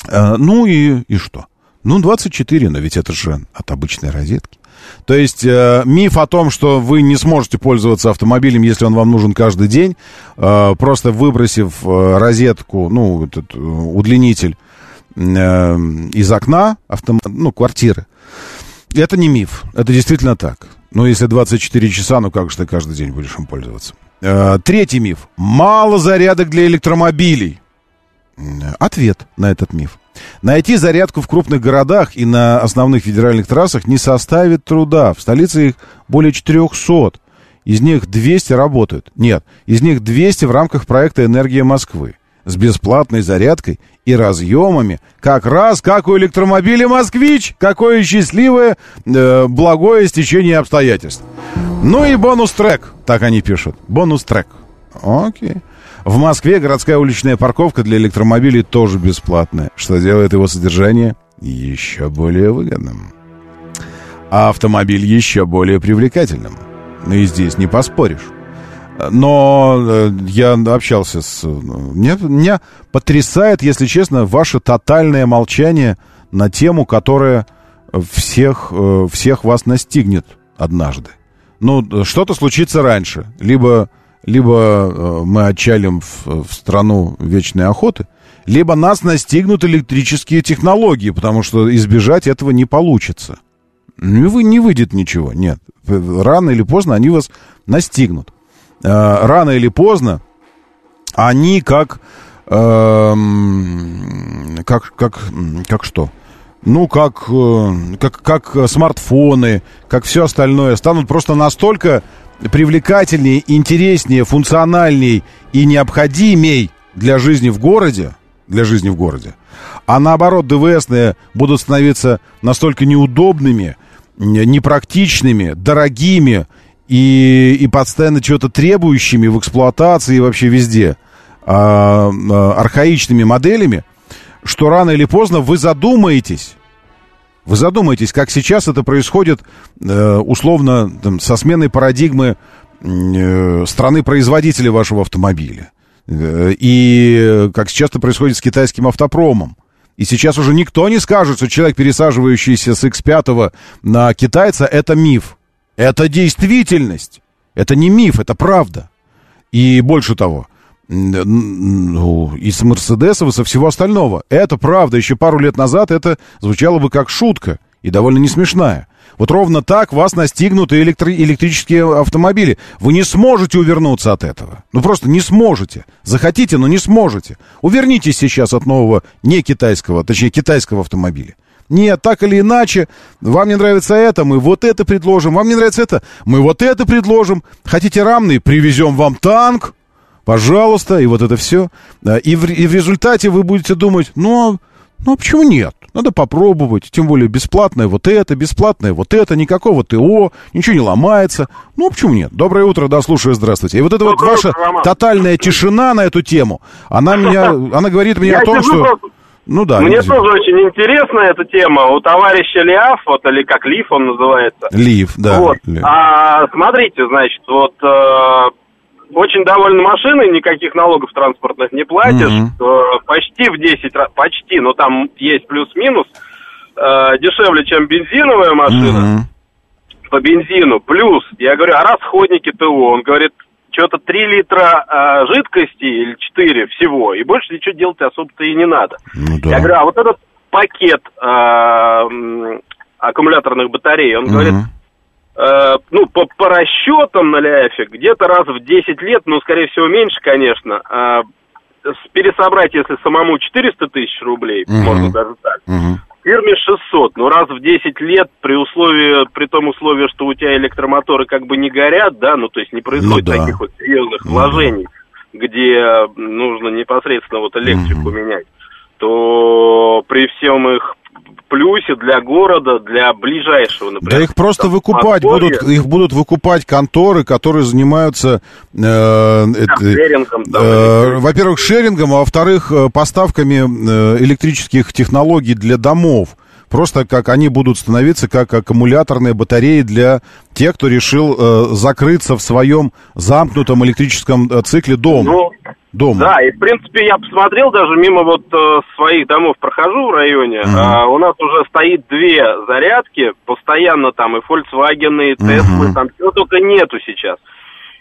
А, ну и, и что? Ну, 24, но ведь это же от обычной розетки. То есть э, миф о том, что вы не сможете пользоваться автомобилем, если он вам нужен каждый день, э, просто выбросив э, розетку, ну, этот э, удлинитель э, из окна автом... ну, квартиры, это не миф, это действительно так. Ну, если 24 часа, ну как же ты каждый день будешь им пользоваться? Э, третий миф. Мало зарядок для электромобилей. Ответ на этот миф. Найти зарядку в крупных городах и на основных федеральных трассах не составит труда. В столице их более 400. Из них 200 работают. Нет, из них 200 в рамках проекта «Энергия Москвы» с бесплатной зарядкой и разъемами, как раз как у электромобиля «Москвич». Какое счастливое, э, благое стечение обстоятельств. Ну и бонус-трек, так они пишут. Бонус-трек. Окей. В Москве городская уличная парковка для электромобилей тоже бесплатная, что делает его содержание еще более выгодным. А автомобиль еще более привлекательным. Ну и здесь не поспоришь. Но э, я общался с... Меня, меня потрясает, если честно, ваше тотальное молчание на тему, которая всех, э, всех вас настигнет однажды. Ну, что-то случится раньше. Либо, либо э, мы отчалим в, в страну вечной охоты, либо нас настигнут электрические технологии, потому что избежать этого не получится. Не, вы, не выйдет ничего, нет. Рано или поздно они вас настигнут. Э, рано или поздно они как... Э, как, как, как что? ну, как, э, как, как смартфоны, как все остальное, станут просто настолько привлекательнее, интереснее, функциональней и необходимей для жизни в городе, для жизни в городе, а наоборот, ДВСные будут становиться настолько неудобными, непрактичными, дорогими и, и постоянно чего-то требующими в эксплуатации и вообще везде, а, а, архаичными моделями, что рано или поздно вы задумаетесь, вы задумаетесь, как сейчас это происходит э, условно там, со сменой парадигмы э, страны-производителя вашего автомобиля. Э, и как сейчас это происходит с китайским автопромом. И сейчас уже никто не скажет, что человек, пересаживающийся с X5 на китайца, это миф. Это действительность. Это не миф, это правда. И больше того, ну, из Мерседесов и со всего остального. Это правда. Еще пару лет назад это звучало бы как шутка и довольно не смешная. Вот ровно так вас настигнут и электри- электрические автомобили. Вы не сможете увернуться от этого. Ну просто не сможете. Захотите, но не сможете. Увернитесь сейчас от нового не китайского, точнее китайского автомобиля. Нет, так или иначе, вам не нравится это, мы вот это предложим. Вам не нравится это, мы вот это предложим. Хотите рамный, привезем вам танк пожалуйста, и вот это все. И в, и в результате вы будете думать, ну, ну, а почему нет? Надо попробовать, тем более бесплатное вот это, бесплатное вот это, никакого ТО, ничего не ломается. Ну, а почему нет? Доброе утро, да, слушаю, здравствуйте. И вот эта вот ваша утро, тотальная тишина на эту тему, она меня, она говорит мне о том, что... Ну да. Мне тоже очень интересна эта тема. У товарища Лиаф, вот или как Лиф он называется. Лиф, да. Вот. Лиф. А смотрите, значит, вот э, очень довольны машиной, никаких налогов транспортных не платишь. Мгм. Почти в 10 раз, почти, но там есть плюс-минус, э, дешевле, чем бензиновая машина Мгм. по бензину. Плюс, я говорю, а расходники ТО? Он говорит, что-то 3 литра э, жидкости или 4 всего, и больше ничего делать особо-то и не надо. Ну Я да. говорю, а вот этот пакет м, аккумуляторных батарей, он говорит, Мгм. Э, ну, по, по расчетам на ляфе, где-то раз в 10 лет, ну, скорее всего, меньше, конечно, с- пересобрать, если самому 400 тысяч рублей, Мгм. можно даже так, Мгм. Фирме 600, но раз в 10 лет при условии, при том условии, что у тебя электромоторы как бы не горят, да, ну, то есть не происходит Ну да. таких вот серьезных Ну вложений, где э, нужно непосредственно вот электрику менять, то при всем их плюсе для города, для ближайшего, например. Да их просто там, выкупать будут, их будут выкупать конторы, которые занимаются, э, это, шерингом, там, э, во-первых, шерингом, а во-вторых, э, поставками э, электрических технологий для домов. Просто как они будут становиться как аккумуляторные батареи для тех, кто решил э, закрыться в своем замкнутом электрическом э, цикле дома. Ну, дома. да, и в принципе я посмотрел, даже мимо вот э, своих домов прохожу в районе, Мгм. а, у нас уже стоит две зарядки, постоянно там и Volkswagen, и Tesla, Мгм. там чего только нету сейчас.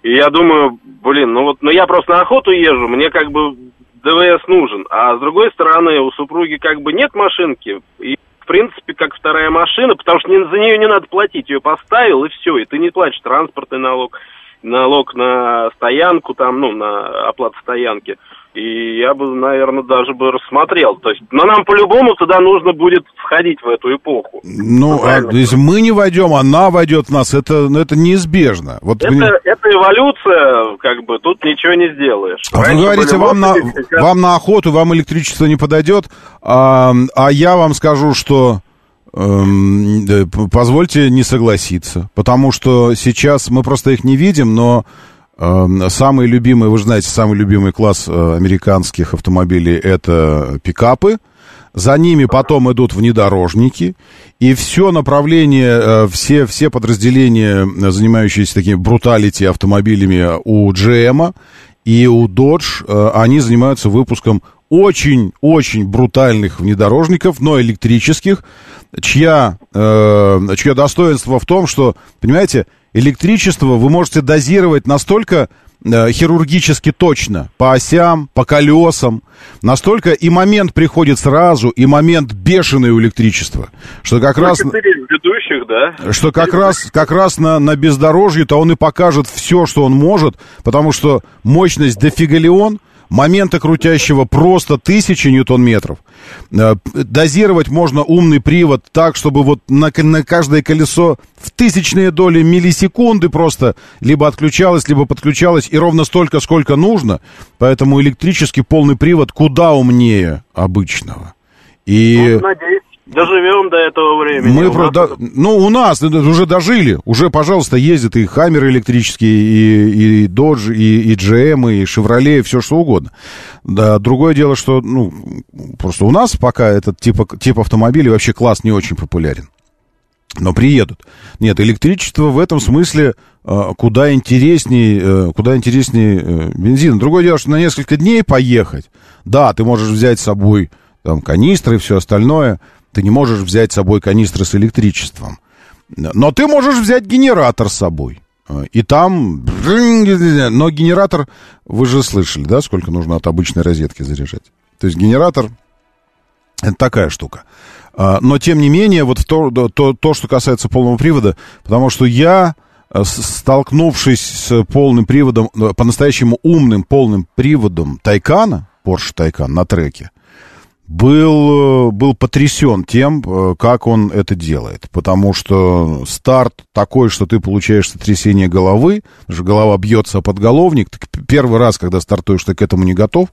И я думаю, блин, ну вот, ну я просто на охоту езжу, мне как бы ДВС нужен, а с другой стороны у супруги как бы нет машинки, и в принципе как вторая машина, потому что за нее не надо платить, ее поставил и все, и ты не платишь транспортный налог, налог на стоянку, там, ну, на оплату стоянки. И я бы, наверное, даже бы рассмотрел. То есть, но нам по-любому туда нужно будет входить в эту эпоху. Ну, а если мы не войдем, она войдет в нас, это, ну, это неизбежно. Вот Это, вы- это эволюция, как бы, тут ничего не сделаешь. А вы говорите, вам на, сейчас- вам на охоту, вам электричество не подойдет, а, а я вам скажу, что позвольте не согласиться, потому что сейчас мы просто их не видим, но эм, самый любимый, вы знаете, самый любимый класс э, американских автомобилей это пикапы. За ними потом идут внедорожники, и все направление, э, все, все подразделения, э, занимающиеся такими бруталити автомобилями у GM и у Dodge, они занимаются выпуском очень-очень брутальных внедорожников, но электрических, чья, э, чье достоинство в том, что, понимаете, электричество вы можете дозировать настолько э, хирургически точно по осям, по колесам. Настолько и момент приходит сразу, и момент бешеный у электричества. Что как Ну, раз... ведущих, да? Что как раз, как раз на, на бездорожье-то он и покажет все, что он может, потому что мощность дофигалион, момента крутящего просто тысячи ньютон-метров. Э, Дозировать можно умный привод так, чтобы вот на, на каждое колесо в тысячные доли миллисекунды просто либо отключалось, либо подключалось, и ровно столько, сколько нужно. Поэтому электрический полный привод куда умнее обычного. И... Ну, надеюсь, доживем до этого времени. Мы У про- нас ну, у нас уже дожили. Уже, пожалуйста, ездят и Хаммеры электрические, и, и Dodge, и, и GM, и Chevrolet, и все что угодно. Да, другое дело, что, ну, просто у нас пока этот тип, тип автомобилей вообще класс не очень популярен. Но приедут. Нет, электричество в этом смысле э, куда интереснее, э, куда интереснее э, бензин. Другое дело, что на несколько дней поехать, да, ты можешь взять с собой там канистры и все остальное, ты не можешь взять с собой канистры с электричеством. Но ты можешь взять генератор с собой. Э, И там... Но генератор, вы же слышали, да, сколько нужно от обычной розетки заряжать? То есть генератор это такая штука. Но, тем не менее, вот то, то, то, что касается полного привода, потому что я, столкнувшись с полным приводом, по-настоящему умным полным приводом Тайкана, Porsche Taycan на треке, был, э, был потрясен тем, э, как он это делает. Потому что старт такой, что ты получаешь сотрясение головы, что голова бьется о подголовник. Ты к- первый раз, когда стартуешь, ты к этому не готов.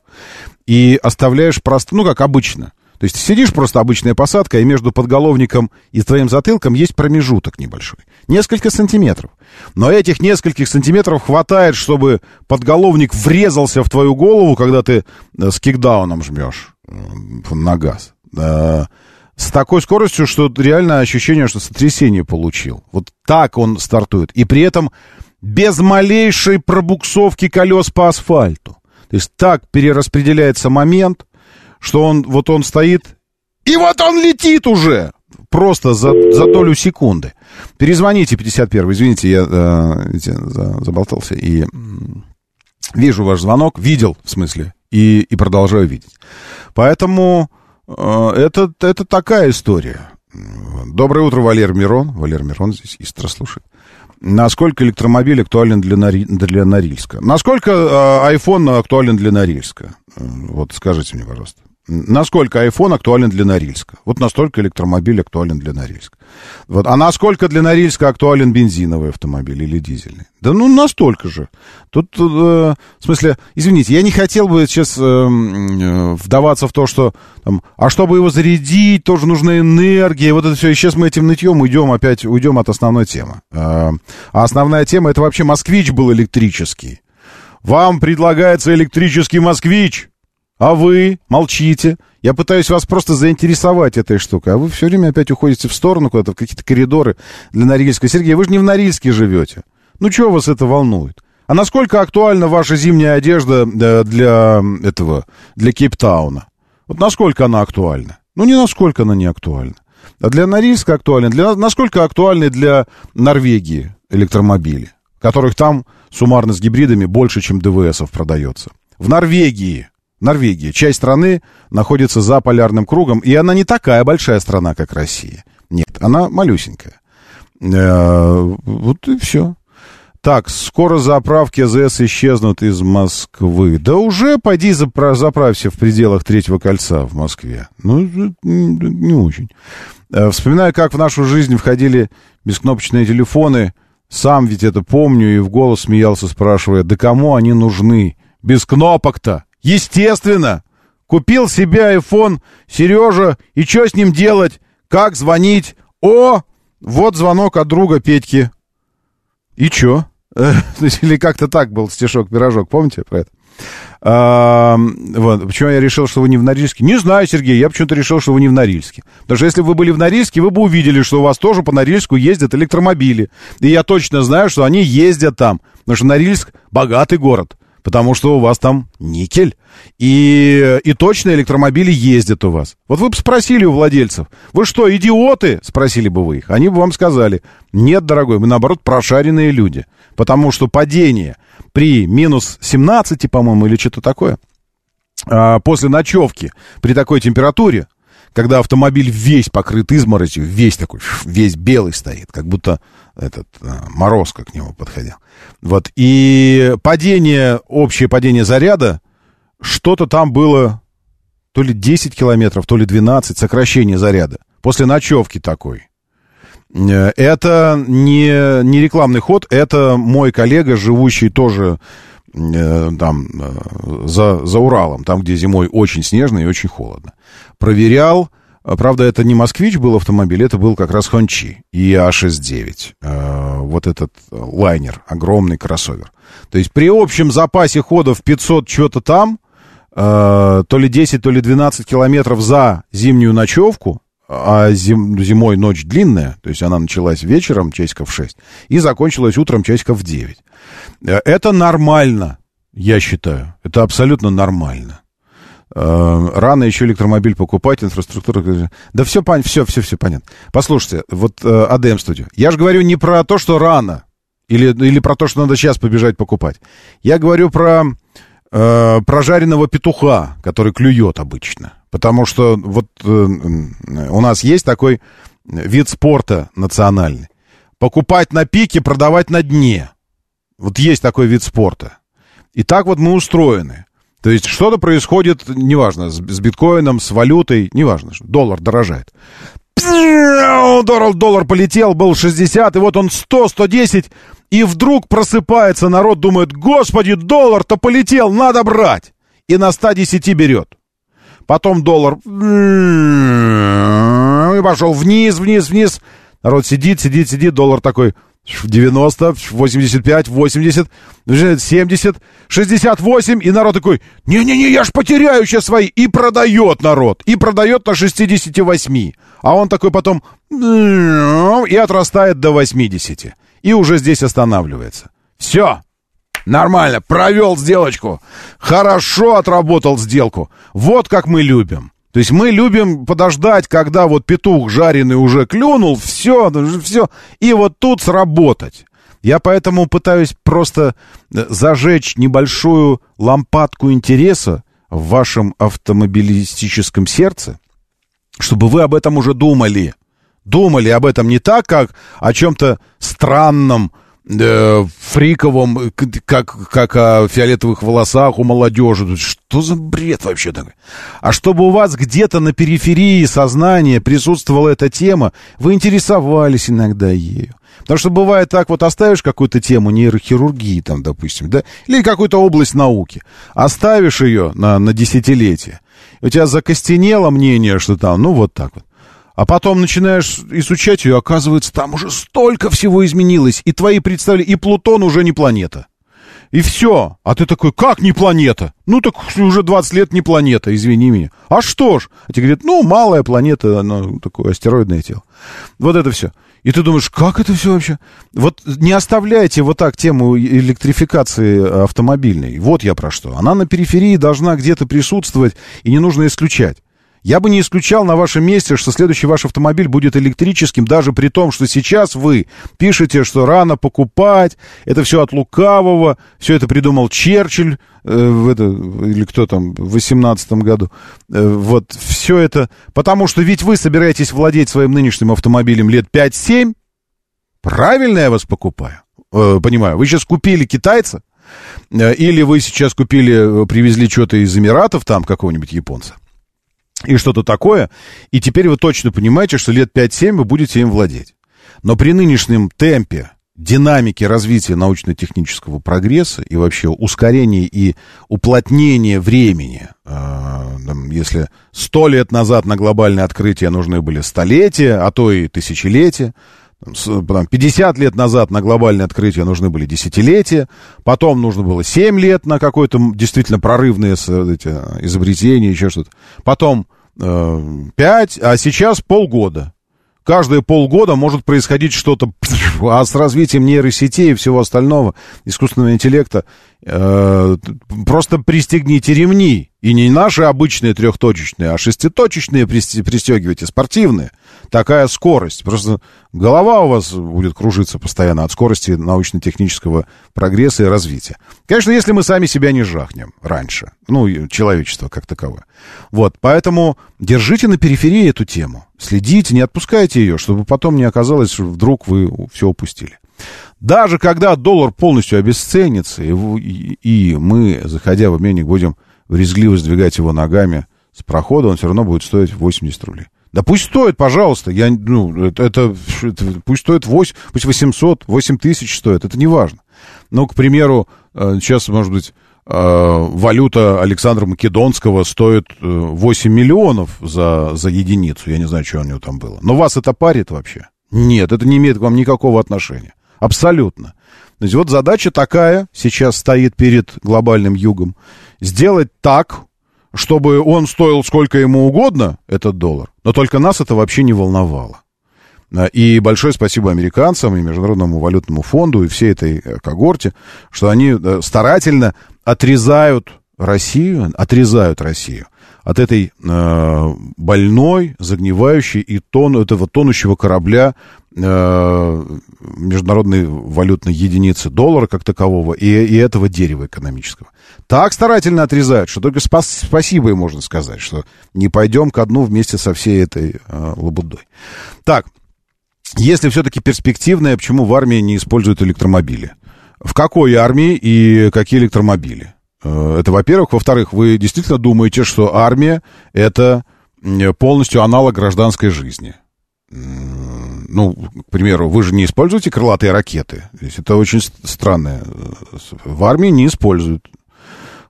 И оставляешь просто, ну, как обычно. То есть ты сидишь просто обычная посадка, и между подголовником и твоим затылком есть промежуток небольшой. Несколько сантиметров. Но этих нескольких сантиметров хватает, чтобы подголовник врезался в твою голову, когда ты э, с кикдауном жмешь на газ. С такой скоростью, что реально ощущение, что сотрясение получил. Вот так он стартует. И при этом без малейшей пробуксовки колес по асфальту. То есть так перераспределяется момент, что он, вот он стоит, и вот он летит уже! Просто за, за долю секунды. Перезвоните 51 извините, я э, заболтался и вижу ваш звонок, видел, в смысле, и, и продолжаю видеть. Поэтому э, это, это такая история. Доброе утро, Валер Мирон. Валер Мирон здесь истро слушает. Насколько электромобиль актуален для, Нори- для Норильска? Насколько э, iPhone актуален для Норильска? Вот скажите мне, пожалуйста. Насколько iPhone актуален для Норильска? Вот настолько электромобиль актуален для Норильска. Вот. А насколько для Норильска актуален бензиновый автомобиль или дизельный? Да ну настолько же. Тут, э, в смысле, извините, я не хотел бы сейчас э, э, вдаваться в то, что там, а чтобы его зарядить, тоже нужна энергия. Вот это все. И сейчас мы этим нытьем уйдем опять, уйдем от основной темы. Э, а основная тема это вообще москвич был электрический. Вам предлагается электрический москвич. А вы молчите. Я пытаюсь вас просто заинтересовать этой штукой. А вы все время опять уходите в сторону куда-то, в какие-то коридоры для Норильска. Сергей, вы же не в Норильске живете. Ну, чего вас это волнует? А насколько актуальна ваша зимняя одежда э, для этого, для Кейптауна? Вот насколько она актуальна? Ну, не насколько она не актуальна. А для Норильска актуальна? Для, насколько актуальны для Норвегии электромобили, которых там суммарно с гибридами больше, чем ДВСов продается? В Норвегии Норвегия, часть страны находится за полярным кругом, и она не такая большая страна, как Россия. Нет, она малюсенькая. Э, вот и все. Так, скоро заправки АЗС исчезнут из Москвы. Да уже пойди запра- заправься в пределах третьего кольца в Москве. Ну, не очень. Э, Вспоминаю, как в нашу жизнь входили бескнопочные телефоны. Сам ведь это помню и в голос смеялся, спрашивая, да кому они нужны? Без кнопок-то. Естественно. Купил себе iPhone Сережа, и что с ним делать? Как звонить? О, вот звонок от друга Петьки. И чё? Или как-то так был стишок-пирожок, помните про это? А, вот. Почему я решил, что вы не в Норильске? Не знаю, Сергей, я почему-то решил, что вы не в Норильске. Потому что если бы вы были в Норильске, вы бы увидели, что у вас тоже по Норильску ездят электромобили. И я точно знаю, что они ездят там. Потому что Норильск богатый город. Потому что у вас там никель. И, и точно электромобили ездят у вас. Вот вы бы спросили у владельцев, вы что, идиоты? Спросили бы вы их. Они бы вам сказали, нет, дорогой, мы наоборот прошаренные люди. Потому что падение, при минус 17, по-моему, или что-то такое, а, после ночевки при такой температуре, когда автомобиль весь покрыт изморозью, весь такой, весь белый стоит, как будто этот а, морозко к нему подходил. Вот, и падение, общее падение заряда, что-то там было то ли 10 километров, то ли 12, сокращение заряда. После ночевки такой. Э, это не, не рекламный ход, это мой коллега, живущий тоже э, там э, за, за Уралом, там, где зимой очень снежно и очень холодно. Проверял, правда, это не «Москвич» был автомобиль, это был как раз «Хончи» и А69. Вот этот лайнер, огромный кроссовер. То есть при общем запасе ходов 500 что-то там, э, то ли 10, то ли 12 километров за зимнюю ночевку, а зим, зимой ночь длинная, то есть она началась вечером, часиков в 6, и закончилась утром, часиков в 9. Э, это нормально, я считаю. Это абсолютно нормально. Э, рано еще электромобиль покупать, инфраструктура... Да все, все, все, все понятно. Послушайте, вот э, АДМ студию. Я же говорю не про то, что рано, или, или про то, что надо сейчас побежать покупать. Я говорю про э, прожаренного петуха, который клюет обычно. Потому что вот э, у нас есть такой вид спорта национальный. Покупать на пике, продавать на дне. Вот есть такой вид спорта. И так вот мы устроены. То есть что-то происходит, неважно, с, с биткоином, с валютой, неважно, доллар дорожает. Доллар, доллар полетел, был 60, и вот он 100, 110, и вдруг просыпается народ, думает, господи, доллар-то полетел, надо брать. И на 110 берет. Потом доллар и пошел вниз, вниз, вниз. Народ сидит, сидит, сидит, доллар такой 90, 85, 80, 70, 68, и народ такой, не-не-не, я ж потеряю сейчас свои, и продает народ, и продает на 68, а он такой потом и отрастает до 80 и уже здесь останавливается. Все, нормально, провел сделочку, хорошо отработал сделку. Вот как мы любим. То есть мы любим подождать, когда вот петух жареный уже клюнул, все, все, и вот тут сработать. Я поэтому пытаюсь просто э, зажечь небольшую лампадку интереса в вашем автомобилистическом сердце, чтобы вы об этом уже думали думали об этом не так, как о чем-то странном, э, фриковом, как, как о фиолетовых волосах у молодежи. Что за бред вообще такой? А чтобы у вас где-то на периферии сознания присутствовала эта тема, вы интересовались иногда ею. Потому что бывает так, вот оставишь какую-то тему нейрохирургии, там, допустим, да, или какую-то область науки, оставишь ее на, на десятилетие, у тебя закостенело мнение, что там, ну, вот так вот. А потом начинаешь изучать ее, оказывается, там уже столько всего изменилось, и твои представления, и Плутон уже не планета. И все. А ты такой, как не планета? Ну, так уже 20 лет не планета, извини меня. А что ж? А тебе говорят, ну, малая планета, она такое астероидное тело. Вот это все. И ты думаешь, как это все вообще? Вот не оставляйте вот так тему электрификации автомобильной. Вот я про что. Она на периферии должна где-то присутствовать, и не нужно исключать. Я бы не исключал на вашем месте, что следующий ваш автомобиль будет электрическим, даже при том, что сейчас вы пишете, что рано покупать, это все от лукавого, все это придумал Черчилль, э, в это, или кто там, в 18 году. Э, вот, все это, потому что ведь вы собираетесь владеть своим нынешним автомобилем лет 5-7, правильно я вас покупаю? Э, понимаю, вы сейчас купили китайца, э, или вы сейчас купили, э, привезли что-то из Эмиратов, там, какого-нибудь японца и что-то такое, и теперь вы точно понимаете, что лет 5-7 вы будете им владеть. Но при нынешнем темпе динамики развития научно-технического прогресса и вообще ускорения и уплотнения времени, э, если сто лет назад на глобальное открытие нужны были столетия, а то и тысячелетия, потом 50 лет назад на глобальное открытие нужны были десятилетия, потом нужно было 7 лет на какое-то действительно прорывное эти, изобретение, еще что-то, потом э, 5, а сейчас полгода. Каждые полгода может происходить что-то, а с развитием нейросетей и всего остального, искусственного интеллекта, э, просто пристегните ремни. И не наши обычные трехточечные, а шеститочечные пристегивайте, спортивные. Такая скорость. Просто голова у вас будет кружиться постоянно от скорости научно-технического прогресса и развития. Конечно, если мы сами себя не жахнем раньше. Ну, человечество как таковое. Вот, поэтому держите на периферии эту тему. Следите, не отпускайте ее, чтобы потом не оказалось, что вдруг вы все упустили. Даже когда доллар полностью обесценится, и- и мы, заходя в обменник, будем брезгливо сдвигать его ногами с прохода, он все равно будет стоить 80 рублей. Да пусть стоит, пожалуйста. Я, ну, это, это- пусть стоит 8, пусть 800, 8 тысяч стоит. Это не важно. Ну, к примеру, э, сейчас, может быть, э, валюта Александра Македонского стоит э, 8 миллионов за, за единицу. Я не знаю, что у него там было. Но вас это парит вообще? Нет, это не имеет к вам никакого отношения. Абсолютно. То есть вот задача такая сейчас стоит перед глобальным югом. Сделать так, чтобы он стоил сколько ему угодно, этот доллар, но только нас это вообще не волновало. И большое спасибо американцам и Международному валютному фонду и всей этой э, когорте, что они э, старательно отрезают Россию, отрезают Россию от этой э, больной, загнивающей и тон, этого тонущего корабля э, международной валютной единицы доллара как такового и, и этого дерева экономического. Так старательно отрезают, что только спас- спасибо им можно сказать, что не пойдем ко дну вместе со всей этой э, лабудой. Так, если все-таки перспективное, почему в армии не используют электромобили? В какой армии и какие электромобили? Э, Это, во-первых. Во-вторых, вы действительно думаете, что армия — это полностью аналог гражданской жизни? Ну, к примеру, вы же не используете крылатые ракеты. Это очень странное. э, В армии не используют.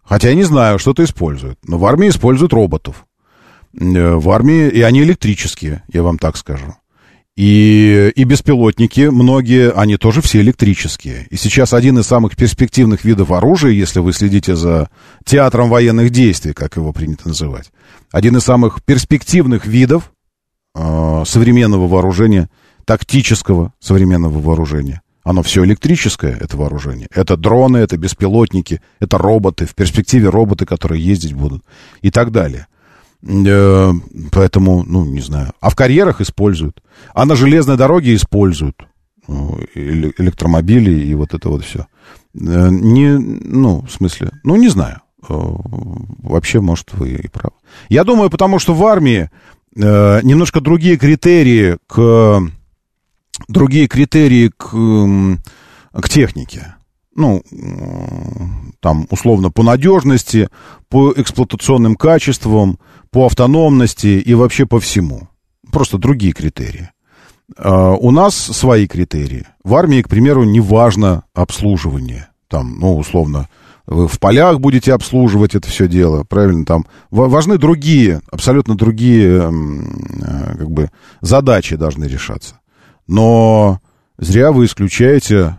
Хотя я не знаю, что-то используют. Но в армии используют роботов. Э, В армии, и они электрические, я вам так скажу. И, и беспилотники, многие, они тоже все электрические. И сейчас один из самых перспективных видов оружия, если вы следите за театром военных действий, как его принято называть, один из самых перспективных видов э, современного вооружения, тактического современного вооружения. Оно все электрическое, это вооружение. Это дроны, это беспилотники, это роботы, в перспективе роботы, которые ездить будут и так далее. Э, Поэтому, ну, не знаю. А в карьерах используют. А на железной дороге используют э, эле- электромобили и вот это вот все. Не, ну, в смысле, ну, не знаю. Э, Вообще, может, вы и правы. Я думаю, потому что в армии э, немножко другие критерии к... Другие критерии к, к технике. Ну, там, условно, по надежности, по эксплуатационным качествам, по автономности и вообще по всему. Просто другие критерии. А, У нас свои критерии. В армии, к примеру, не важно обслуживание. Там, ну, условно, вы в полях будете обслуживать это все дело, правильно? Там ва- важны другие, абсолютно другие, э, как бы, задачи должны решаться. Но зря вы исключаете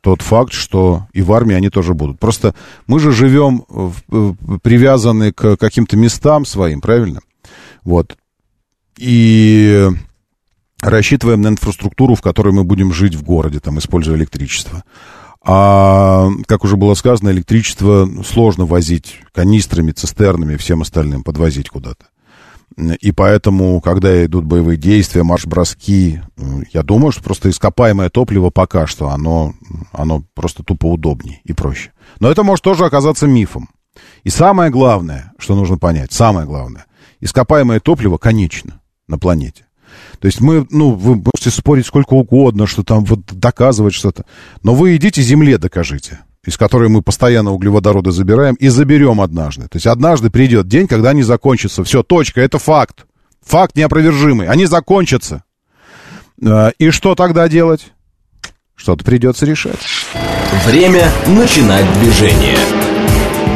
тот факт, что и в армии они тоже будут. Просто мы же живем в- привязаны к каким-то местам своим, правильно? Вот. И рассчитываем на инфраструктуру, в которой мы будем жить в городе, там, используя электричество. А, как уже было сказано, электричество сложно возить канистрами, цистернами и всем остальным, подвозить куда-то. И поэтому, когда идут боевые действия, марш-броски, я думаю, что просто ископаемое топливо пока что, оно, оно просто тупо удобнее и проще. Но это может тоже оказаться мифом. И самое главное, что нужно понять, самое главное, ископаемое топливо конечно на планете. То есть мы, ну, вы можете спорить сколько угодно, что там вот доказывать что-то. Но вы идите Земле докажите, из которой мы постоянно углеводороды забираем и заберем однажды. То есть однажды придет день, когда они закончатся. Все, точка, это факт. Факт неопровержимый. Они закончатся. А, И что тогда делать? Что-то придется решать. Время начинать движение.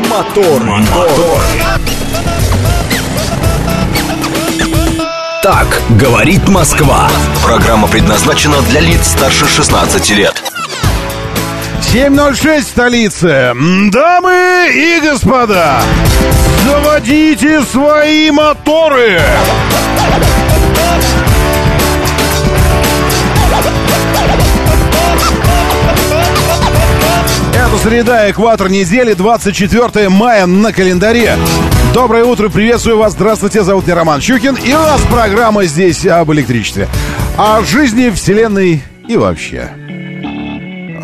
Мотор, мотор. Так говорит Москва. Программа предназначена для лиц старше 16 лет. 7.06 в столице. М, Дамы и господа, заводите свои моторы. Это среда, экватор недели, 24 мая на календаре. Доброе утро, приветствую вас. Здравствуйте, зовут меня Роман Щукин. И у нас программа здесь об электричестве. О жизни, вселенной и вообще.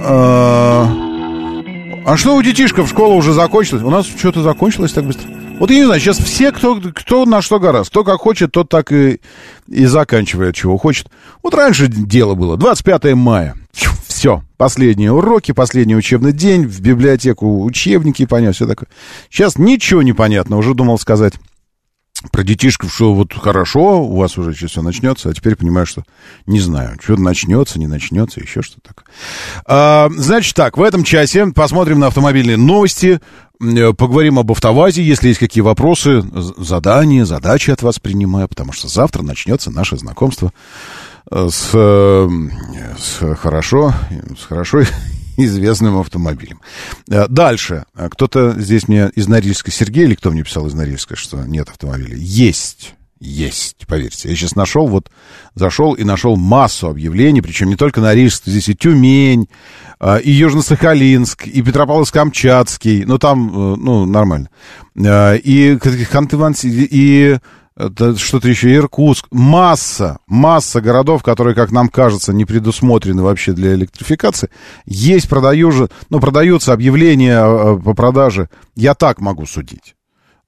А, а что у детишков? Школа уже закончилась? У нас что-то закончилось так быстро. Вот я не знаю, сейчас все, кто, кто на что гораздо. Кто как хочет, тот так и, и заканчивает, чего хочет. Вот раньше дело было, 25 мая. Все, последние уроки, последний учебный день, в библиотеку учебники понес, все такое. Сейчас ничего не понятно, уже думал сказать про детишков, что вот хорошо, у вас уже сейчас все начнется, а теперь понимаю, что не знаю, что начнется, не начнется, еще что-то такое. А, значит так, в этом часе посмотрим на автомобильные новости, э, поговорим об автовазе, если есть какие вопросы, задания, задачи от вас принимаю, потому что завтра начнется наше знакомство э, с, э, с хорошо, с хорошо известным автомобилем. Э, дальше. Кто-то здесь мне из Норильска, Сергей, или кто мне писал из Норильска, что нет автомобиля? Есть. Есть, поверьте. Я сейчас нашел, вот зашел и нашел массу объявлений, причем не только Норильск, здесь и Тюмень, э, и Южно-Сахалинск, и Петропавловск-Камчатский, ну там, э, ну, нормально. И Ханты-Мансийск, и что-то еще, Иркутск, масса, масса городов, которые, как нам кажется, не предусмотрены вообще для электрификации. Есть, продаю же, ну, продаются объявления по продаже, я так могу судить.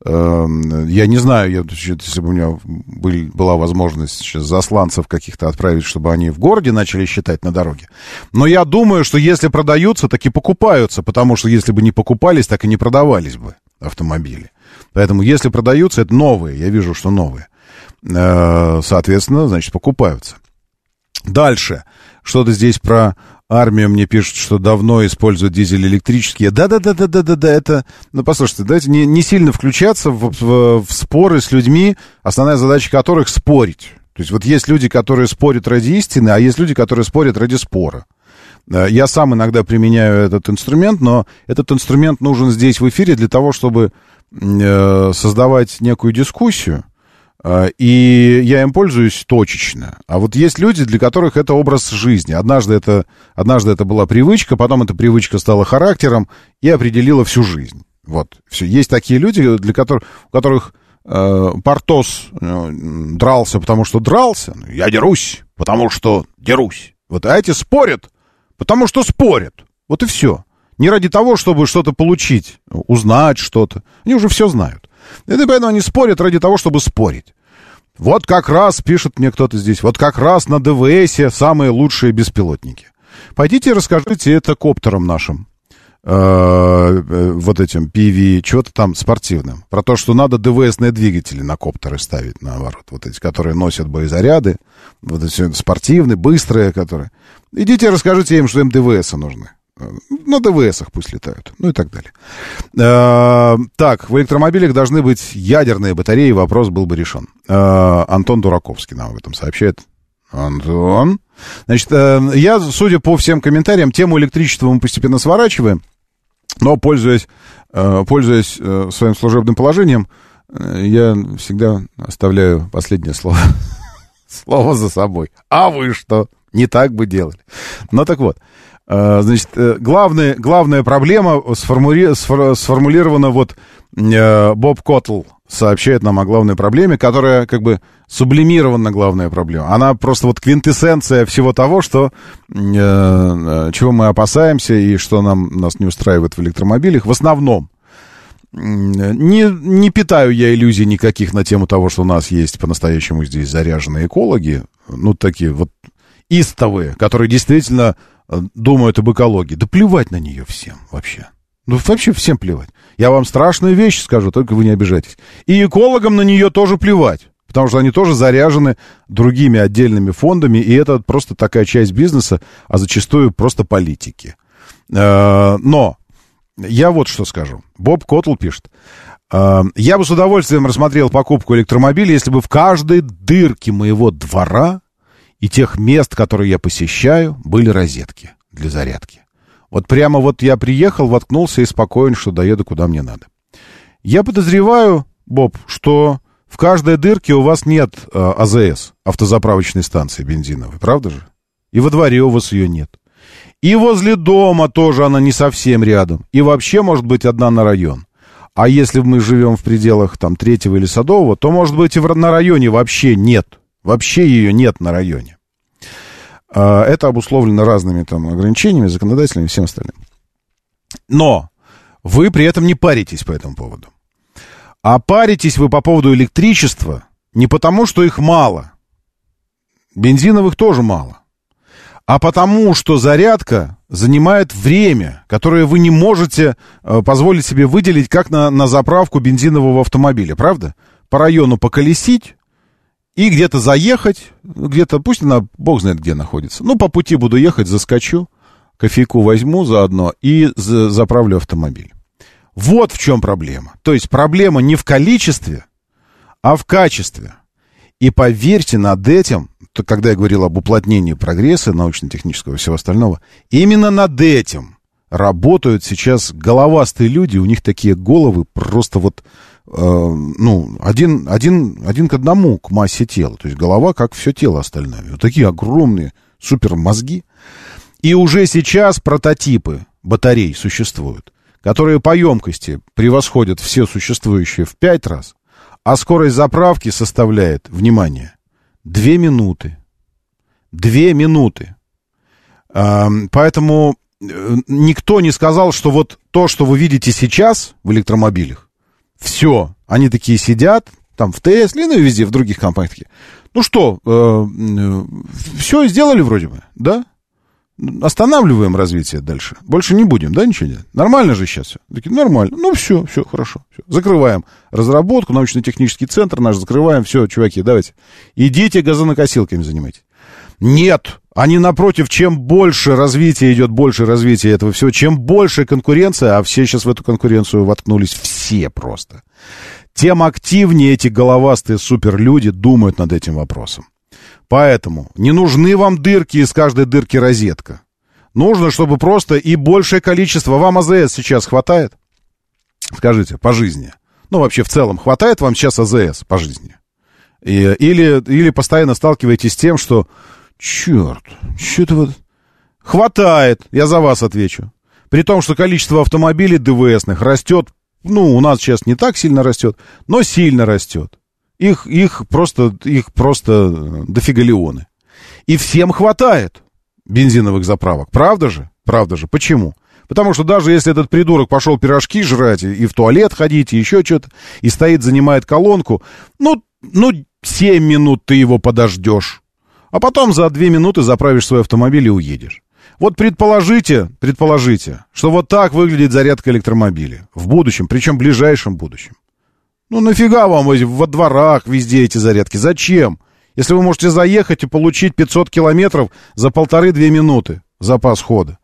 Эм, я не знаю, я, если бы у меня был, была возможность сейчас засланцев каких-то отправить, чтобы они в городе начали считать на дороге. Но я думаю, что если продаются, так и покупаются, потому что если бы не покупались, так и не продавались бы автомобили. Поэтому, если продаются, это новые. Я вижу, что новые. Э, соответственно, значит, покупаются. Дальше. Что-то здесь про армию мне пишут, что давно используют дизель электрические. Да-да-да-да-да-да, это... Ну, послушайте, давайте не, не сильно включаться в, в, в споры с людьми, основная задача которых спорить. То есть вот есть люди, которые спорят ради истины, а есть люди, которые спорят ради спора. Э, я сам иногда применяю этот инструмент, но этот инструмент нужен здесь в эфире для того, чтобы создавать некую дискуссию, э, и я им пользуюсь точечно. А вот есть люди, для которых это образ жизни. Однажды это, однажды это была привычка, потом эта привычка стала характером и определила всю жизнь. Вот, все. Есть такие люди, для которых, у которых э, Портос э, дрался, потому что дрался. Я дерусь, потому что дерусь. Вот, а эти спорят, потому что спорят. Вот и все. Не ради того, чтобы что-то получить, узнать что-то. Они уже все знают. И поэтому они спорят ради того, чтобы спорить. Вот как раз, пишет мне кто-то здесь, вот как раз на ДВСе самые лучшие беспилотники. Пойдите и расскажите это коптерам нашим. Э, э, вот этим PV, чего-то там спортивным. Про то, что надо ДВСные двигатели на коптеры ставить, наоборот. Вот эти, которые носят боезаряды. Вот эти спортивные, быстрые, которые. Идите и расскажите им, что им ДВСы нужны. На ДВСах пусть летают, ну и так далее. Э, так, в электромобилях должны быть ядерные батареи, вопрос был бы решен. Э, Антон Дураковский нам об этом сообщает. Антон. Значит, э, я, судя по всем комментариям, тему электричества мы постепенно сворачиваем, но, пользуясь, пользуясь своим служебным положением, я всегда оставляю последнее слово. слово за собой. А вы что? Не так бы делали. Ну так вот, значит, э, главная, главная проблема сформули, сформулирована вот э, Боб Коттл сообщает нам о главной проблеме, которая как бы сублимирована главная проблема. Она просто вот квинтэссенция всего того, что, чего мы опасаемся и что нам, нас не устраивает в электромобилях. В основном, не, не питаю я иллюзий никаких на тему того, что у нас есть по-настоящему здесь заряженные экологи, ну, такие вот истовые, которые действительно думают об экологии. Да плевать на нее всем вообще. Ну, вообще всем плевать. Я вам страшную вещь скажу, только вы не обижайтесь. И экологам на нее тоже плевать. Потому что они тоже заряжены другими отдельными фондами, и это просто такая часть бизнеса, а зачастую просто политики. Э, но я вот что скажу. Боб Котл пишет. «Э, я бы с удовольствием рассмотрел покупку электромобиля, если бы в каждой дырке моего двора и тех мест, которые я посещаю, были розетки для зарядки. Вот прямо вот я приехал, воткнулся и спокоен, что доеду куда мне надо. Я подозреваю, Боб, что в каждой дырке у вас нет э, АЗС, автозаправочной станции бензиновой, правда же? И во дворе у вас ее нет. И возле дома тоже она не совсем рядом. И вообще может быть одна на район. А если мы живем в пределах там третьего или садового, то может быть и на районе вообще нет. Вообще ее нет на районе. А, это обусловлено разными там ограничениями, законодательными и всем остальным. Но вы при этом не паритесь по этому поводу. А паритесь вы по поводу электричества не потому, что их мало. Бензиновых тоже мало. А потому, что зарядка занимает время, которое вы не можете э, позволить себе выделить как на, на заправку бензинового автомобиля, правда? По району поколесить и где-то заехать, где-то, пусть она, бог знает где находится. Ну, по пути буду ехать, заскочу, кофейку возьму заодно и за, заправлю автомобиль. Вот в чем проблема. То есть проблема не в количестве, а в качестве. И поверьте, над этим, то, когда я говорил об уплотнении прогресса научно-технического и всего остального, именно над этим работают сейчас головастые люди, у них такие головы просто вот, ну, один, один, один к одному к массе тела. То есть голова как все тело остальное. Вот такие огромные супер мозги. И уже сейчас прототипы батарей существуют которые по емкости превосходят все существующие в пять раз, а скорость заправки составляет, внимание, две минуты. Две минуты. Поэтому э, никто не сказал, что вот то, что вы видите сейчас в электромобилях, все, они такие сидят, там в Тесле, ну и везде, в других компаниях такие. Ну что, э, все сделали вроде бы, да? останавливаем развитие дальше. Больше не будем, да, ничего делать? Нормально же сейчас все. Такие, нормально. Ну, все, все, хорошо. Все. Закрываем разработку, научно-технический центр наш закрываем. Все, чуваки, давайте. Идите газонокосилками занимайтесь. Нет, они напротив, чем больше развития идет, больше развития этого всего, чем больше конкуренция, а все сейчас в эту конкуренцию воткнулись все просто, тем активнее эти головастые суперлюди думают над этим вопросом. Поэтому не нужны вам дырки из каждой дырки розетка. Нужно, чтобы просто и большее количество... Вам АЗС сейчас хватает? Скажите, по жизни. Ну, вообще, в целом, хватает вам сейчас АЗС по жизни? И, или, или постоянно сталкиваетесь с тем, что... Черт, что-то вот... Хватает, я за вас отвечу. При том, что количество автомобилей ДВСных растет, ну, у нас сейчас не так сильно растет, но сильно растет. Их, их просто, их просто э, дофига леоны. И всем хватает бензиновых заправок. Правда же? Правда же. Почему? Потому что даже если этот придурок пошел пирожки жрать и в туалет ходить, и еще что-то, и стоит, занимает колонку, ну, ну, 7 минут ты его подождешь. А потом за 2 минуты заправишь свой автомобиль и уедешь. Вот предположите, предположите, что вот так выглядит зарядка электромобиля в будущем, причем ближайшем будущем. Ну нафига вам во дворах везде эти зарядки? Зачем? Если вы можете заехать и получить 500 километров за полторы-две минуты запас хода.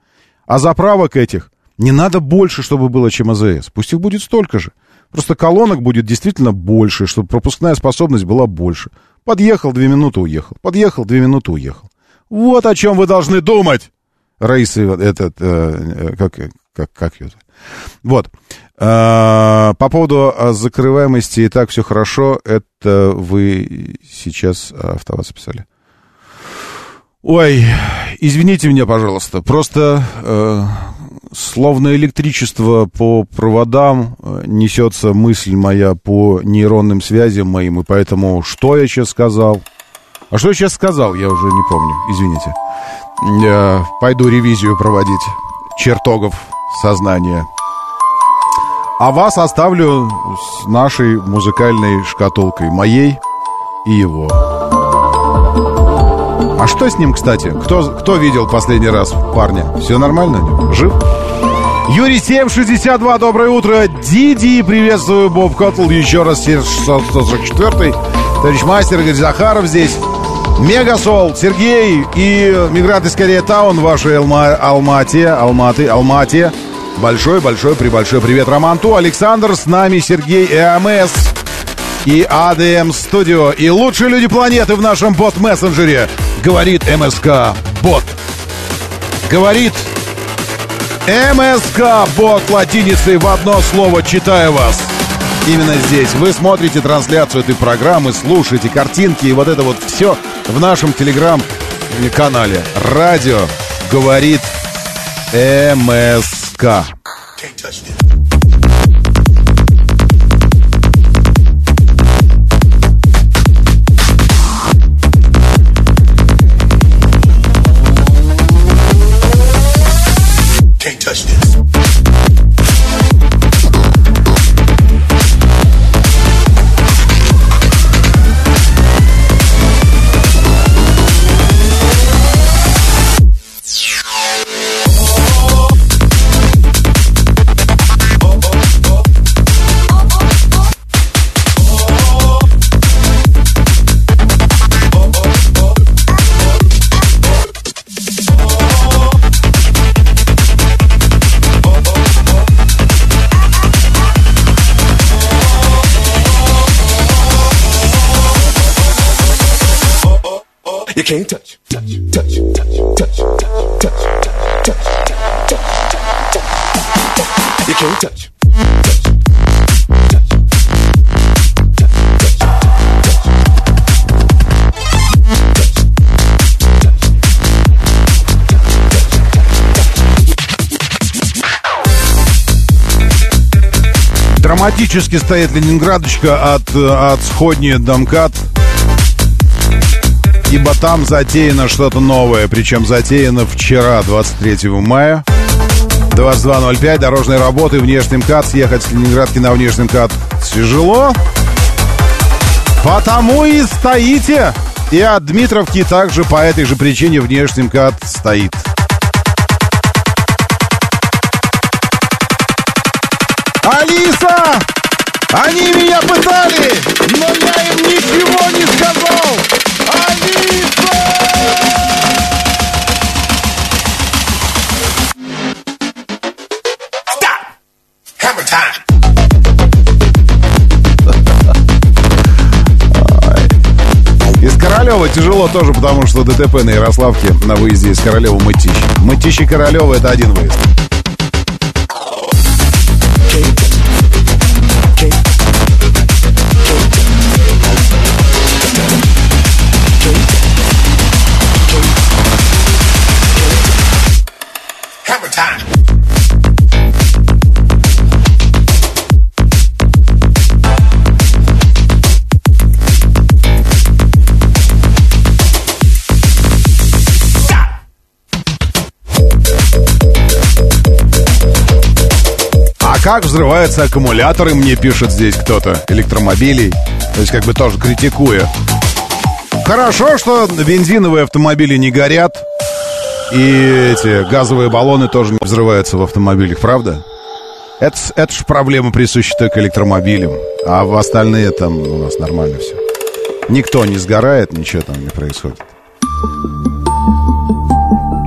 А заправок этих не надо больше, чтобы было, чем АЗС. Пусть их будет столько же. Просто колонок будет действительно больше, чтобы пропускная способность была больше. Подъехал, две минуты уехал. Подъехал, две минуты уехал. Вот о чем вы должны думать. Раиса, этот, э, э как, как, как ее? Вот. А, по поводу а, закрываемости и так все хорошо, это вы сейчас автоваз писали. Ой, извините меня, пожалуйста, просто э, словно электричество по проводам э, несется мысль моя по нейронным связям моим, и поэтому что я сейчас сказал? А что я сейчас сказал, я уже не помню, извините. Я пойду ревизию проводить чертогов сознания. А вас оставлю с нашей музыкальной шкатулкой, моей и его. А что с ним, кстати? Кто, кто видел последний раз парня? Все нормально? Жив? Юрий 762, доброе утро. Диди, приветствую, Боб Коттл, еще раз 644 Товарищ мастер Игорь Захаров здесь. Мегасол, Сергей и мигрант из Корея Таун, вашей Алма, Алмате, Алматы, Алмате. Большой-большой прибольшой привет Романту, Александр, с нами Сергей ЭМС и АДМ Студио. И лучшие люди планеты в нашем бот-мессенджере. Говорит МСК Бот. Говорит МСК Бот латиницей в одно слово читаю вас. Именно здесь вы смотрите трансляцию этой программы, слушаете картинки и вот это вот все в нашем телеграм-канале. Радио говорит МСК. You can't touch, touch, touch, touch, touch, touch, touch, touch, touch. You can't touch. Драматически стоит Ленинградочка от, от сходни Домкат. Ибо там затеяно что-то новое. Причем затеяно вчера, 23 мая. 22.05. Дорожные работы, внешний МКАД. Съехать с Ленинградки на внешний МКАД тяжело. Потому и стоите. И от Дмитровки также по этой же причине внешний МКАД стоит. Алиса! Они меня пытали, но я им ничего не сказал! Тяжело тоже, потому что ДТП на Ярославке на выезде из Королева Мытищ. Мытищ и Королева это один выезд. Как взрываются аккумуляторы, мне пишет здесь кто-то, электромобилей. То есть как бы тоже критикуя. Хорошо, что бензиновые автомобили не горят. И эти газовые баллоны тоже не взрываются в автомобилях, правда? Это, это же проблема присуща только электромобилям. А в остальные там у нас нормально все. Никто не сгорает, ничего там не происходит.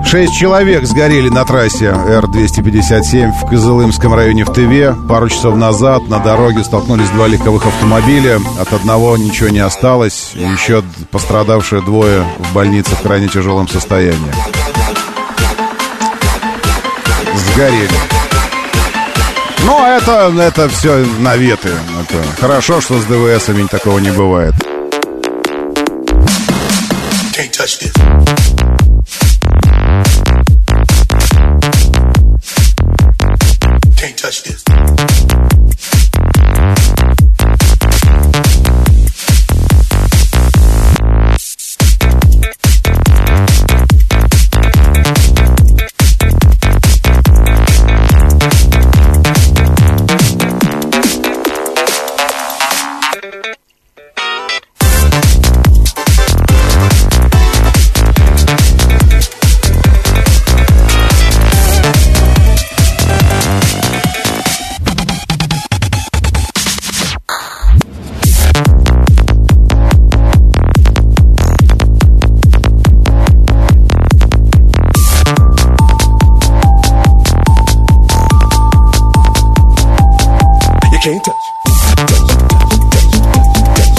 Шесть человек сгорели на трассе Р-257 в Кызылымском районе в Тыве. Пару часов назад на дороге столкнулись два легковых автомобиля. От одного ничего не осталось. Еще пострадавшие двое в больнице в крайне тяжелом состоянии. Сгорели. Но это, это все наветы. Это хорошо, что с ДВСами такого не бывает. Can't touch this. Touch this.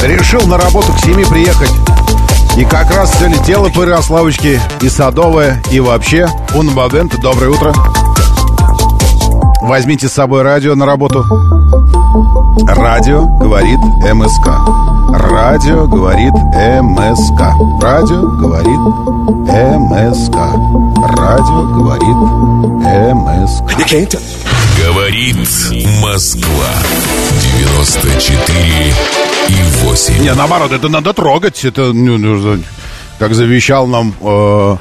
Решил на работу к семье приехать. И как раз все летело по Ярославочке, и Садовое, и вообще. Унбадент, доброе утро. Возьмите с собой радио на работу. Радио говорит МСК. Радио говорит МСК. Радио говорит МСК. Радио говорит МСК. Говорит Москва. 94 и 8. Не, наоборот, это надо трогать. Это, ну, ну, как завещал нам э,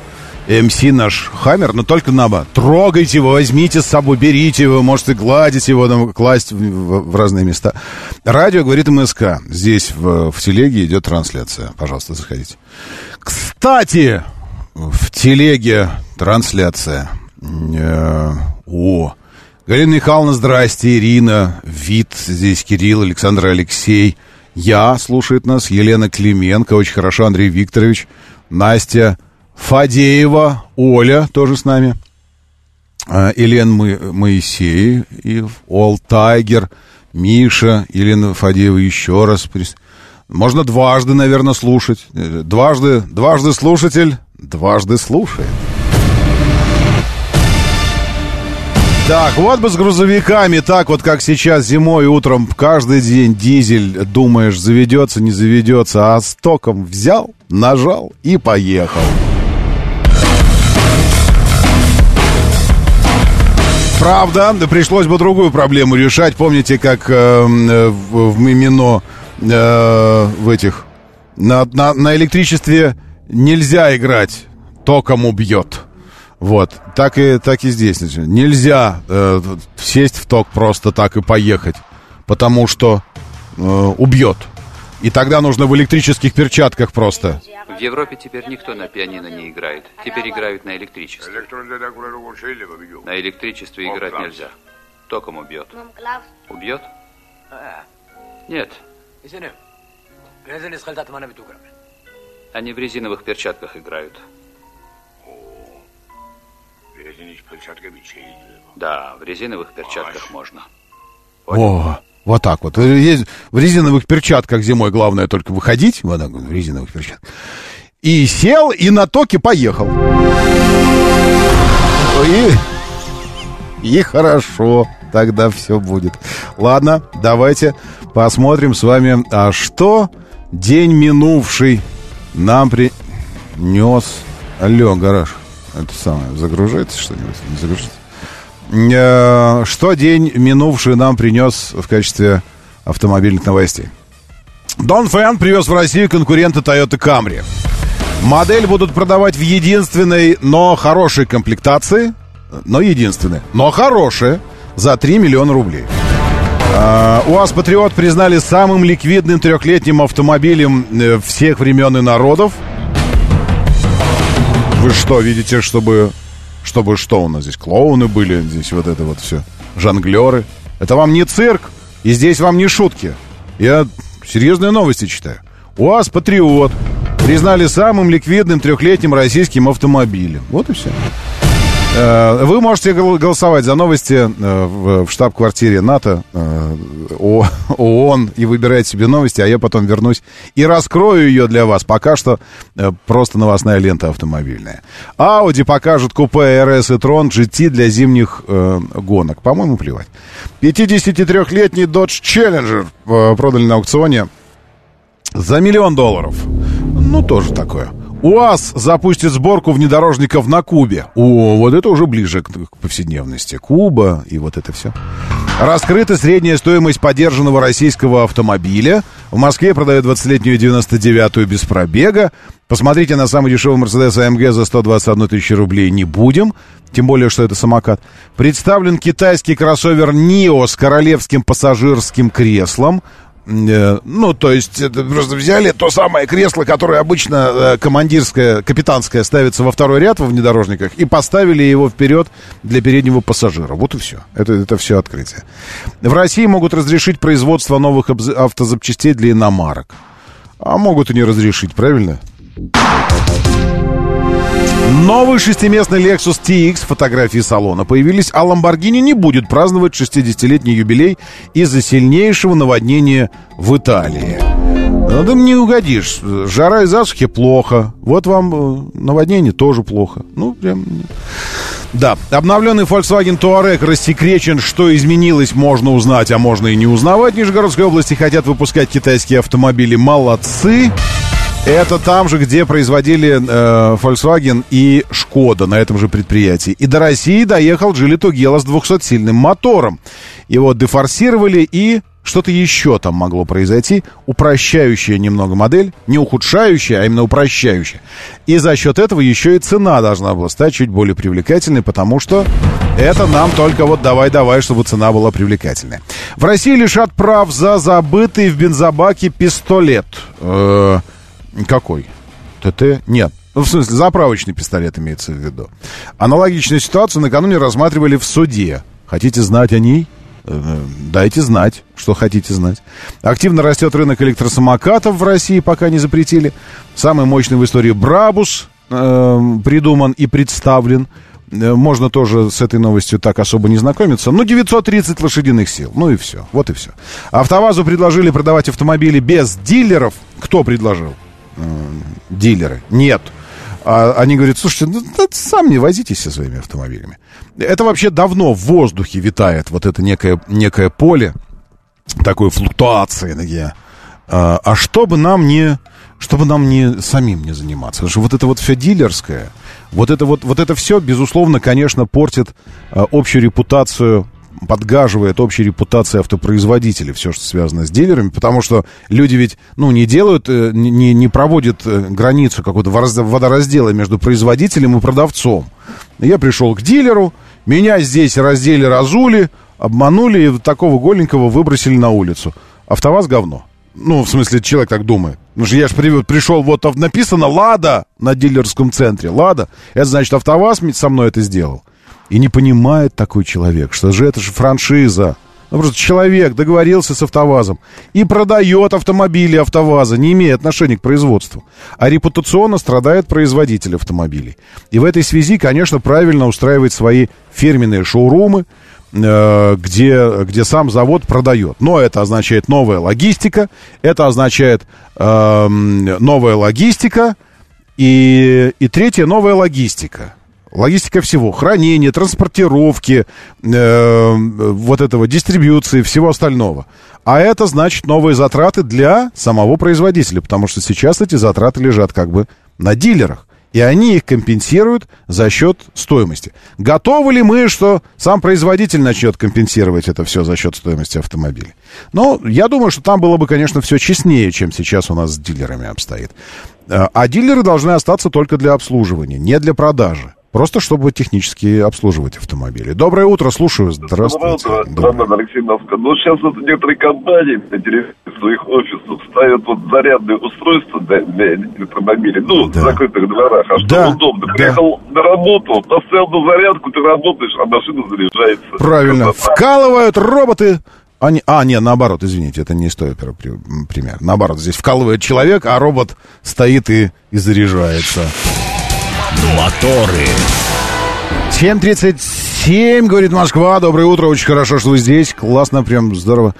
МС наш Хаммер, но только наоборот. Трогайте его, возьмите с собой, берите его, можете гладить его, там, класть в, в- в разные места. Радио говорит МСК. Здесь в, в телеге идет трансляция. Пожалуйста, заходите. Кстати, в телеге трансляция. Э, О, Галина Михайловна, здрасте, Ирина, Вит, здесь Кирилл, Александр Алексей, я, слушает нас, Елена Клименко, очень хорошо, Андрей Викторович, Настя Фадеева, Оля тоже с нами, а, Елена Мо- Моисеев, Ол Тайгер, Миша, Елена Фадеева еще раз. Можно дважды, наверное, слушать. Э, Дважды, дважды слушатель, дважды слушает. Так, вот бы с грузовиками, так вот как сейчас зимой утром каждый день дизель, думаешь, заведется, не заведется, а током взял, нажал и поехал. Правда, да пришлось бы другую проблему решать. Помните, как э, э, в, в Мимино э, в этих на, на, на электричестве нельзя играть, током убьет. Вот, так и, так и здесь. значит. Нельзя э, сесть в ток просто так и поехать, потому что э, убьет. И тогда нужно в электрических перчатках просто. В Европе теперь никто на пианино не играет. Теперь играют на электричестве. На электричестве играть нельзя. Током убьет. Убьет? Нет. Они в резиновых перчатках играют. Да, в резиновых перчатках можно. О, вот так вот. Есть в резиновых перчатках зимой главное только выходить. Вот так в резиновых перчатках. И сел, и на токе поехал. И, и хорошо, тогда все будет. Ладно, давайте посмотрим с вами, а что день минувший нам принес... Алло, гараж, это самое, загружается что-нибудь? Не загружается? Э, Что день минувший нам принес в качестве автомобильных новостей? Дон Фэн привез в Россию конкурента Toyota Camry. Модель будут продавать в единственной, но хорошей комплектации. Но единственной, но хорошая. За 3 миллиона рублей. А, УАЗ Патриот признали самым ликвидным трехлетним автомобилем э, всех времен и народов. Вы что, видите, чтобы... Чтобы что у нас здесь? Клоуны были, здесь вот это вот все. Жонглеры. Это вам не цирк, и здесь вам не шутки. Я серьезные новости читаю. УАЗ Патриот признали самым ликвидным трехлетним российским автомобилем. Вот и все. Э, Вы можете гол- голосовать за новости э, в штаб-квартире НАТО, э, ООН, и выбирать себе новости, а я потом вернусь и раскрою ее для вас. Пока что просто новостная лента автомобильная. Audi покажет купе RS и Tron GT для зимних гонок. По-моему, плевать. 53-летний Dodge Challenger продали на аукционе за миллион долларов. Ну, тоже такое. УАЗ запустит сборку внедорожников на Кубе. О, вот это уже ближе к, к повседневности. Куба и вот это все. Раскрыта средняя стоимость подержанного российского автомобиля. В Москве продают 20-летнюю 99-ю без пробега. Посмотрите на самый дешевый Mercedes AMG за 121 тысячу рублей не будем. Тем более, что это самокат. Представлен китайский кроссовер NIO с королевским пассажирским креслом. Э, Ну, то есть, просто взяли то самое кресло, которое обычно э, командирское, капитанское ставится во второй ряд во внедорожниках, и поставили его вперед для переднего пассажира. Вот и все. Это, это все открытие. В России могут разрешить производство новых автозапчастей для иномарок. А могут и не разрешить, правильно? Новый шестиместный Lexus TX, фотографии салона появились, а Lamborghini не будет праздновать 60-летний юбилей из-за сильнейшего наводнения в Италии. Ну, да не угодишь. Жара и засухи плохо. Вот вам э, наводнение тоже плохо. Ну, прям... Да, обновленный Volkswagen Touareg рассекречен, что изменилось, можно узнать, а можно и не узнавать. Нижегородской области хотят выпускать китайские автомобили. Молодцы! Это там же, где производили э, Volkswagen и Шкода на этом же предприятии. И до России доехал Джили Тугела с 200-сильным мотором. Его дефорсировали и что-то еще там могло произойти, упрощающая немного модель, не ухудшающая, а именно упрощающая. И за счет этого еще и цена должна была стать чуть более привлекательной, потому что это нам только вот давай-давай, чтобы цена была привлекательной. В России лишат прав за забытый в бензобаке пистолет. Э, какой? ТТ? Нет. Ну, в смысле, заправочный пистолет имеется в виду. Аналогичную ситуацию накануне рассматривали в суде. Хотите знать о ней? Э, дайте знать, что хотите знать. Активно растет рынок электросамокатов в России, пока не запретили. Самый мощный в истории Брабус э, придуман и представлен. Э, можно тоже с этой новостью так особо не знакомиться. Ну, 930 лошадиных сил. Ну и все. Вот и все. АвтоВАЗу предложили продавать автомобили без дилеров. Кто предложил? Дилеры. Нет. А они говорят, слушайте, ну, да, сам не возитесь со своими автомобилями. Это вообще давно в воздухе витает вот это некое, некое поле такой флуктуации. Такие. А, а чтобы нам не чтобы нам не самим не заниматься. Потому что вот это вот все дилерское, вот это вот, вот это все, безусловно, конечно, портит а, общую репутацию подгаживает общей репутации автопроизводителей, все, что связано с дилерами, потому что люди ведь, ну, не делают, э, не, не проводят э, границу какого-то водораздела между производителем и продавцом. Я пришел к дилеру, меня здесь раздели, разули, обманули и такого голенького выбросили на улицу. АвтоВАЗ говно. Ну, в смысле, человек так думает. Ну же я же пришел, вот написано «Лада» на дилерском центре. «Лада». Это значит, АвтоВАЗ со мной это сделал. И не понимает такой человек, что же это же франшиза. Ну, просто человек договорился с АвтоВАЗом и продает автомобили АвтоВАЗа, не имея отношения к производству. А репутационно страдает производитель автомобилей. И в этой связи, конечно, правильно устраивать свои фирменные шоурумы, э, где, где сам завод продает. Но это означает новая логистика, это означает э, новая логистика, и, и третье, новая логистика. Логистика всего, хранения, транспортировки, э, вот этого, дистрибьюции, всего остального. А это значит новые затраты для самого производителя, потому что сейчас эти затраты лежат как бы на дилерах. И они их компенсируют за счет стоимости. Готовы ли мы, что сам производитель начнет компенсировать это все за счет стоимости автомобиля? Ну, я думаю, что там было бы, конечно, все честнее, чем сейчас у нас с дилерами обстоит. Э, а дилеры должны остаться только для обслуживания, не для продажи. Просто чтобы технически обслуживать автомобили. Доброе утро, слушаю. Здравствуйте. Доброе утро, Роман Алексеевна. Ну, сейчас вот некоторые компании на территории своих офисов ставят вот зарядные устройства для, для электромобилей, ну, да. в закрытых дворах, а что да. удобно. Приехал да. на работу, поставил на зарядку, ты работаешь, а машина заряжается. Правильно. Красота. Вкалывают роботы они, а, нет, наоборот, извините, это не стоит пример. Наоборот, здесь вкалывает человек, а робот стоит и, и заряжается. Моторы. 7.37, говорит Москва. Доброе утро, очень хорошо, что вы здесь. Классно, прям здорово.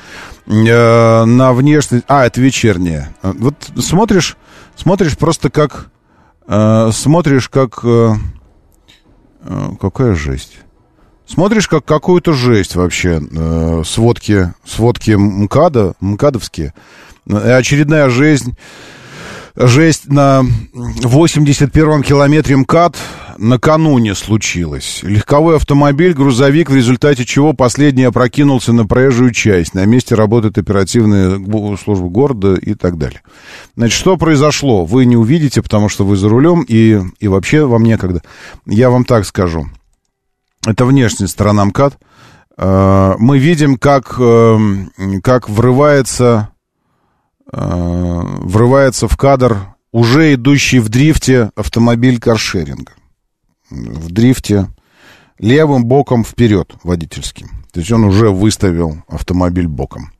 Э, на внешность... А, это вечернее. Вот смотришь, смотришь просто как... Э, смотришь как... Э, какая жесть. Смотришь как какую-то жесть вообще. Сводки, сводки МКАДа, МКАДовские. Очередная жизнь жесть на 81-м километре МКАД накануне случилась. Легковой автомобиль, грузовик, в результате чего последний опрокинулся на проезжую часть. На месте работает оперативная служба города и так далее. Значит, что произошло? Вы не увидите, потому что вы за рулем, и, и вообще вам некогда. Я вам так скажу. Это внешняя сторона МКАД. Э, мы видим, как, э, как врывается врывается в кадр уже идущий в дрифте автомобиль каршеринга. В дрифте левым боком вперед водительским. То есть он уже выставил автомобиль боком.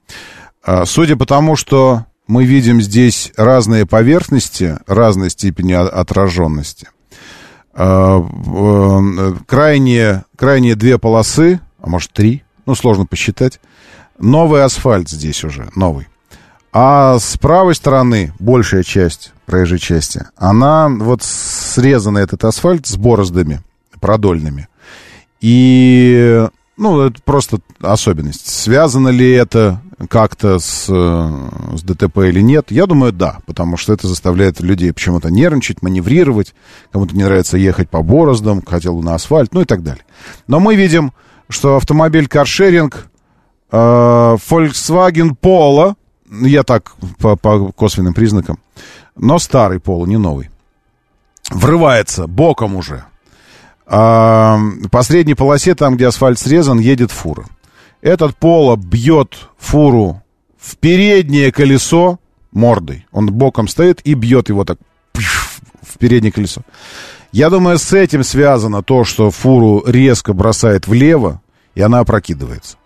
А, судя по тому, что мы видим здесь разные поверхности, разной степени отраженности, а, э, крайние, крайние две полосы, а может три, ну сложно посчитать, новый асфальт здесь уже, новый. А с правой стороны, большая часть проезжей части, она вот срезана, этот асфальт, с бороздами продольными. И, ну, это просто особенность. Связано ли это как-то с, с ДТП или нет? Я думаю, да, потому что это заставляет людей почему-то нервничать, маневрировать, кому-то не нравится ехать по бороздам, хотел бы на асфальт, ну и так далее. Но мы видим, что автомобиль каршеринг э, Volkswagen Polo, я так по, по косвенным признакам, но старый Polo, не новый, врывается боком уже. А, по средней полосе, там, где асфальт срезан, едет фура. Этот Поло бьет фуру в переднее колесо мордой. Он боком стоит и бьет его так в переднее колесо. Я думаю, с этим связано то, что фуру резко бросает влево, и она опрокидывается.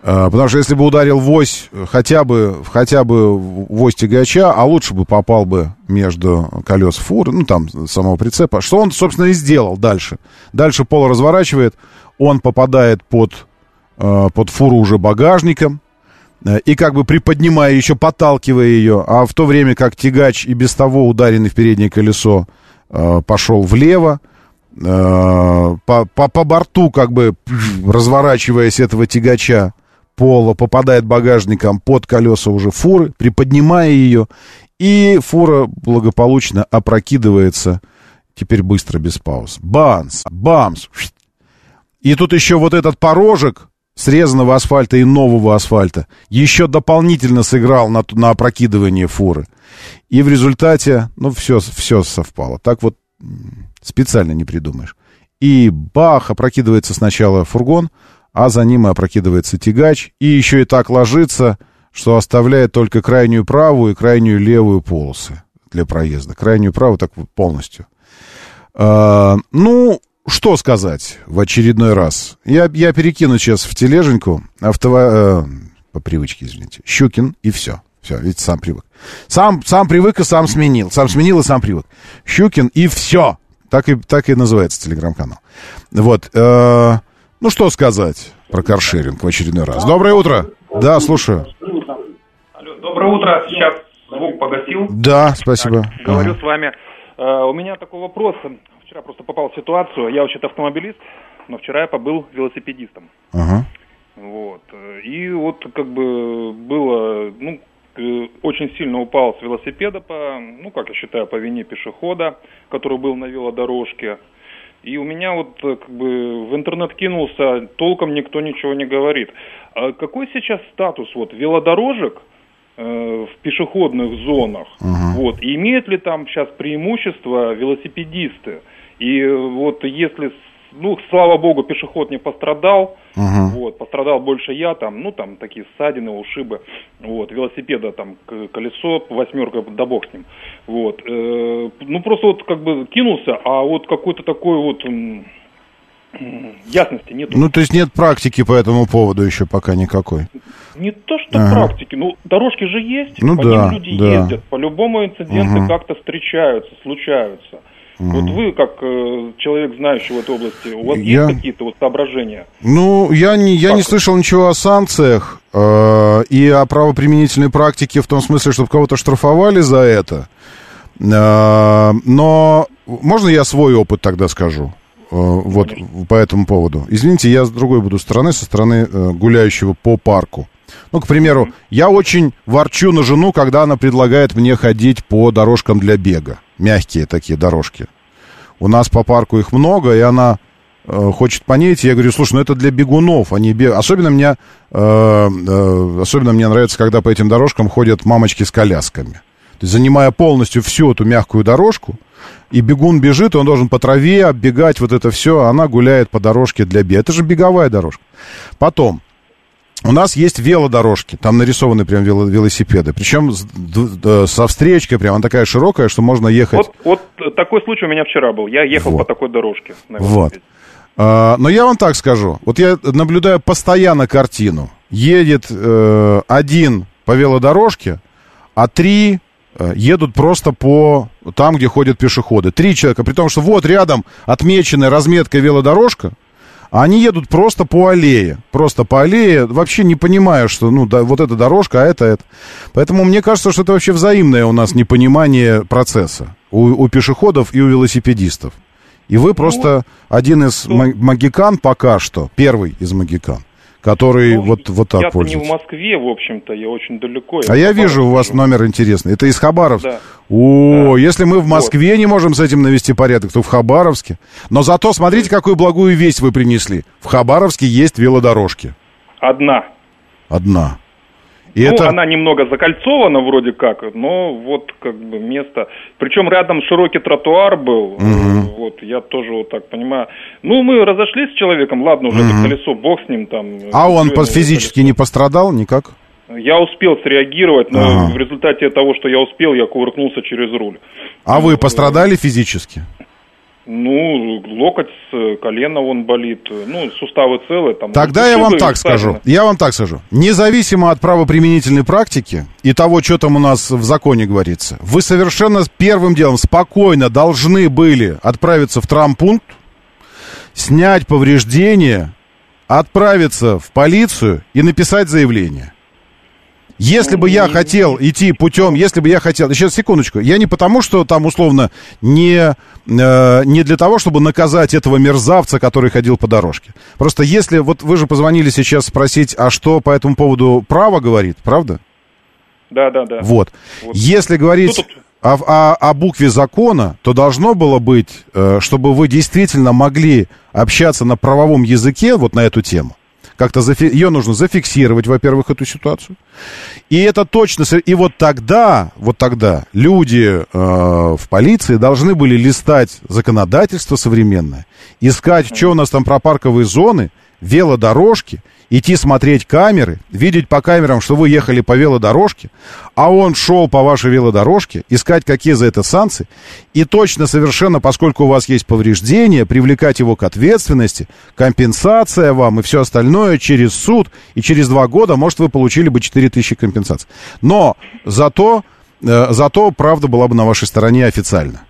А, потому что если бы ударил в ось хотя бы, хотя бы в ось тягача, а лучше бы попал бы между колес фуры, ну там самого прицепа, что он, собственно, и сделал дальше. Дальше пол разворачивает, он попадает под, а, под фуру уже багажником, э, и как бы приподнимая еще, подталкивая ее, а в то время как тягач и без того ударенный в переднее колесо пошел влево, по, по, по борту как бы разворачиваясь этого тягача, пола попадает багажником под колеса уже фуры, приподнимая ее, и фура благополучно опрокидывается, теперь быстро, без пауз. Банс, бамс. И тут еще вот этот порожек срезанного асфальта и нового асфальта еще дополнительно сыграл на, на опрокидывание фуры. И в результате, ну, все, все совпало. Так вот специально не придумаешь. И бах, опрокидывается сначала фургон, а за ним и опрокидывается тягач, и еще и так ложится, что оставляет только крайнюю правую и крайнюю левую полосы для проезда. Крайнюю правую так полностью. А, ну, что сказать в очередной раз? Я, я перекину сейчас в тележеньку авто, э, по привычке, извините, Щукин и все. Все, видите, сам привык. Сам, сам привык и сам сменил. Сам сменил и сам привык. Щукин и все. Так и, так и называется телеграм-канал. Вот. Э, ну, что сказать про каршеринг в очередной раз. Доброе утро. Да, слушаю. Алло, доброе утро. Сейчас звук погасил. Да, спасибо. Так, говорю ага. с вами. Uh, у меня такой вопрос. Вчера просто попал в ситуацию. Я вообще-то автомобилист, но вчера я побыл велосипедистом. Ага. Вот. И вот как бы было, ну, очень сильно упал с велосипеда по, ну, как я считаю, по вине пешехода, который был на велодорожке. И у меня вот э, как бы в интернет кинулся, толком никто ничего не говорит. А какой сейчас статус вот велодорожек э, в пешеходных зонах? Uh-huh. Вот, и имеют ли там сейчас преимущество велосипедисты? И вот если ну, слава богу, пешеход не пострадал, uh-huh. вот, пострадал больше я, там, ну, там, такие ссадины, ушибы, вот, велосипеда, там, колесо, восьмерка, да бог с ним, вот, э, ну, просто вот, как бы, кинулся, а вот какой-то такой вот ясности нет. Ну, то есть нет практики по этому поводу еще пока никакой? Не то, что ага. практики, ну, дорожки же есть, ну, по да, ним люди да. ездят, по-любому инциденты uh-huh. как-то встречаются, случаются. Mm. Вот вы, как э, человек, знающий в этой области, у вас я... есть какие-то вот соображения? Ну, я не, я не слышал ничего о санкциях э, и о правоприменительной практике в том смысле, чтобы кого-то штрафовали за это. Э, но можно я свой опыт тогда скажу? Э, вот Конечно. по этому поводу. Извините, я с другой буду стороны, со стороны э, гуляющего по парку. Ну, к примеру, mm-hmm. я очень ворчу на жену, когда она предлагает мне ходить по дорожкам для бега мягкие такие дорожки. У нас по парку их много, и она э, хочет по ней идти. Я говорю, слушай, ну это для бегунов, они бег... Особенно мне, э, э, особенно мне нравится, когда по этим дорожкам ходят мамочки с колясками. То есть, занимая полностью всю эту мягкую дорожку, и бегун бежит, он должен по траве оббегать вот это все, а она гуляет по дорожке для бега. Это же беговая дорожка. Потом, у нас есть велодорожки, там нарисованы прям велосипеды, причем со встречкой прям, она такая широкая, что можно ехать. Вот, вот такой случай у меня вчера был, я ехал вот. по такой дорожке. Вот. А, но я вам так скажу, вот я наблюдаю постоянно картину. Едет э, один по велодорожке, а три э, едут просто по там, где ходят пешеходы. Три человека, при том, что вот рядом отмеченная разметка велодорожка, а они едут просто по аллее. Просто по аллее, вообще не понимая, что, ну, да, вот эта дорожка, а это это. Поэтому мне кажется, что это вообще взаимное у нас непонимание процесса. У, у пешеходов и у велосипедистов. И вы просто один из ма- магикан пока что, первый из магикан, который вот, вот так Я не в пользуется. Москве, в общем-то, я очень далеко. А я вижу, у вас номер интересный. Это из Хабаровска. Да. О, если мы в Москве не можем с этим навести порядок, то в Хабаровске. Но зато смотрите, какую благую весть вы принесли. В Хабаровске есть велодорожки. Одна. Одна. И ну, это... она немного закольцована вроде как, но вот как бы место. Причем рядом широкий тротуар был. Мгм. Вот, я тоже вот так понимаю. Ну, мы разошлись с человеком, ладно, уже Мгм. это колесо, бог с ним там. А он Всё, по- ну, физически не пострадал никак? Я успел среагировать, но Ага. в результате того, что я успел, я кувыркнулся через руль. А вы пострадали физически? Ну, локоть с колена он болит, ну, суставы целые. Там, Тогда я вам так скажу. ссадины. Я вам так скажу. Независимо от правоприменительной практики и того, что там у нас в законе говорится, вы совершенно первым делом спокойно должны были отправиться в травмпункт, снять повреждения, отправиться в полицию и написать заявление. Если бы я хотел идти путем, если бы я хотел... Сейчас, секундочку. Я не потому, что там, условно, не, э, не для того, чтобы наказать этого мерзавца, который ходил по дорожке. Просто если... Вот вы же позвонили сейчас спросить, а что по этому поводу право говорит, правда? Да, да, да. Вот. Вот. Если говорить тут? о, о- о букве закона, то должно было быть, э, чтобы вы действительно могли общаться на правовом языке вот на эту тему. Как-то зафи- ее нужно зафиксировать, во-первых, эту ситуацию. И это точно... И вот тогда, вот тогда люди э, в полиции должны были листать законодательство современное, искать, что у нас там про парковые зоны, велодорожки, идти смотреть камеры, видеть по камерам, что вы ехали по велодорожке, а он шел по вашей велодорожке, искать, какие за это санкции, и точно совершенно, поскольку у вас есть повреждения, привлекать его к ответственности, компенсация вам и все остальное через суд, и через два года, может, вы получили бы 4000 компенсаций. Но зато, э, зато правда была бы на вашей стороне официально.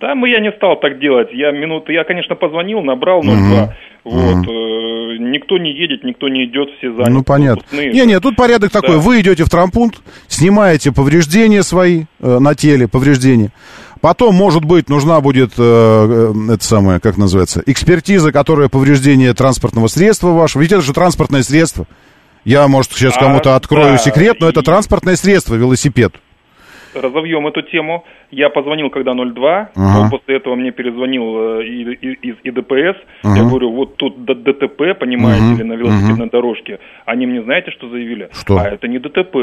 Да, мы я не стал так делать. Я минуты, я, конечно, позвонил, набрал 02. Мгм. Вот, э, никто не едет, никто не идет, все заняты. Ну, понятно. Пустные. Не-не, тут порядок такой. Да. Вы идете в травмпункт, снимаете повреждения свои э, на теле, повреждения. Потом, может быть, нужна будет, э, э, это самое, как называется, экспертиза, которая повреждение транспортного средства вашего. Ведь это же транспортное средство. Я, может, сейчас А, кому-то открою да, секрет, но это транспортное средство, велосипед. Разовьем эту тему. Я позвонил, когда 02, Ага. он после этого мне перезвонил э, из ИДПС. Ага. Я говорю, вот тут ДТП, понимаете Мгм, ли, на велосипедной дорожке. Они мне знаете, что заявили? Что? А это не ДТП.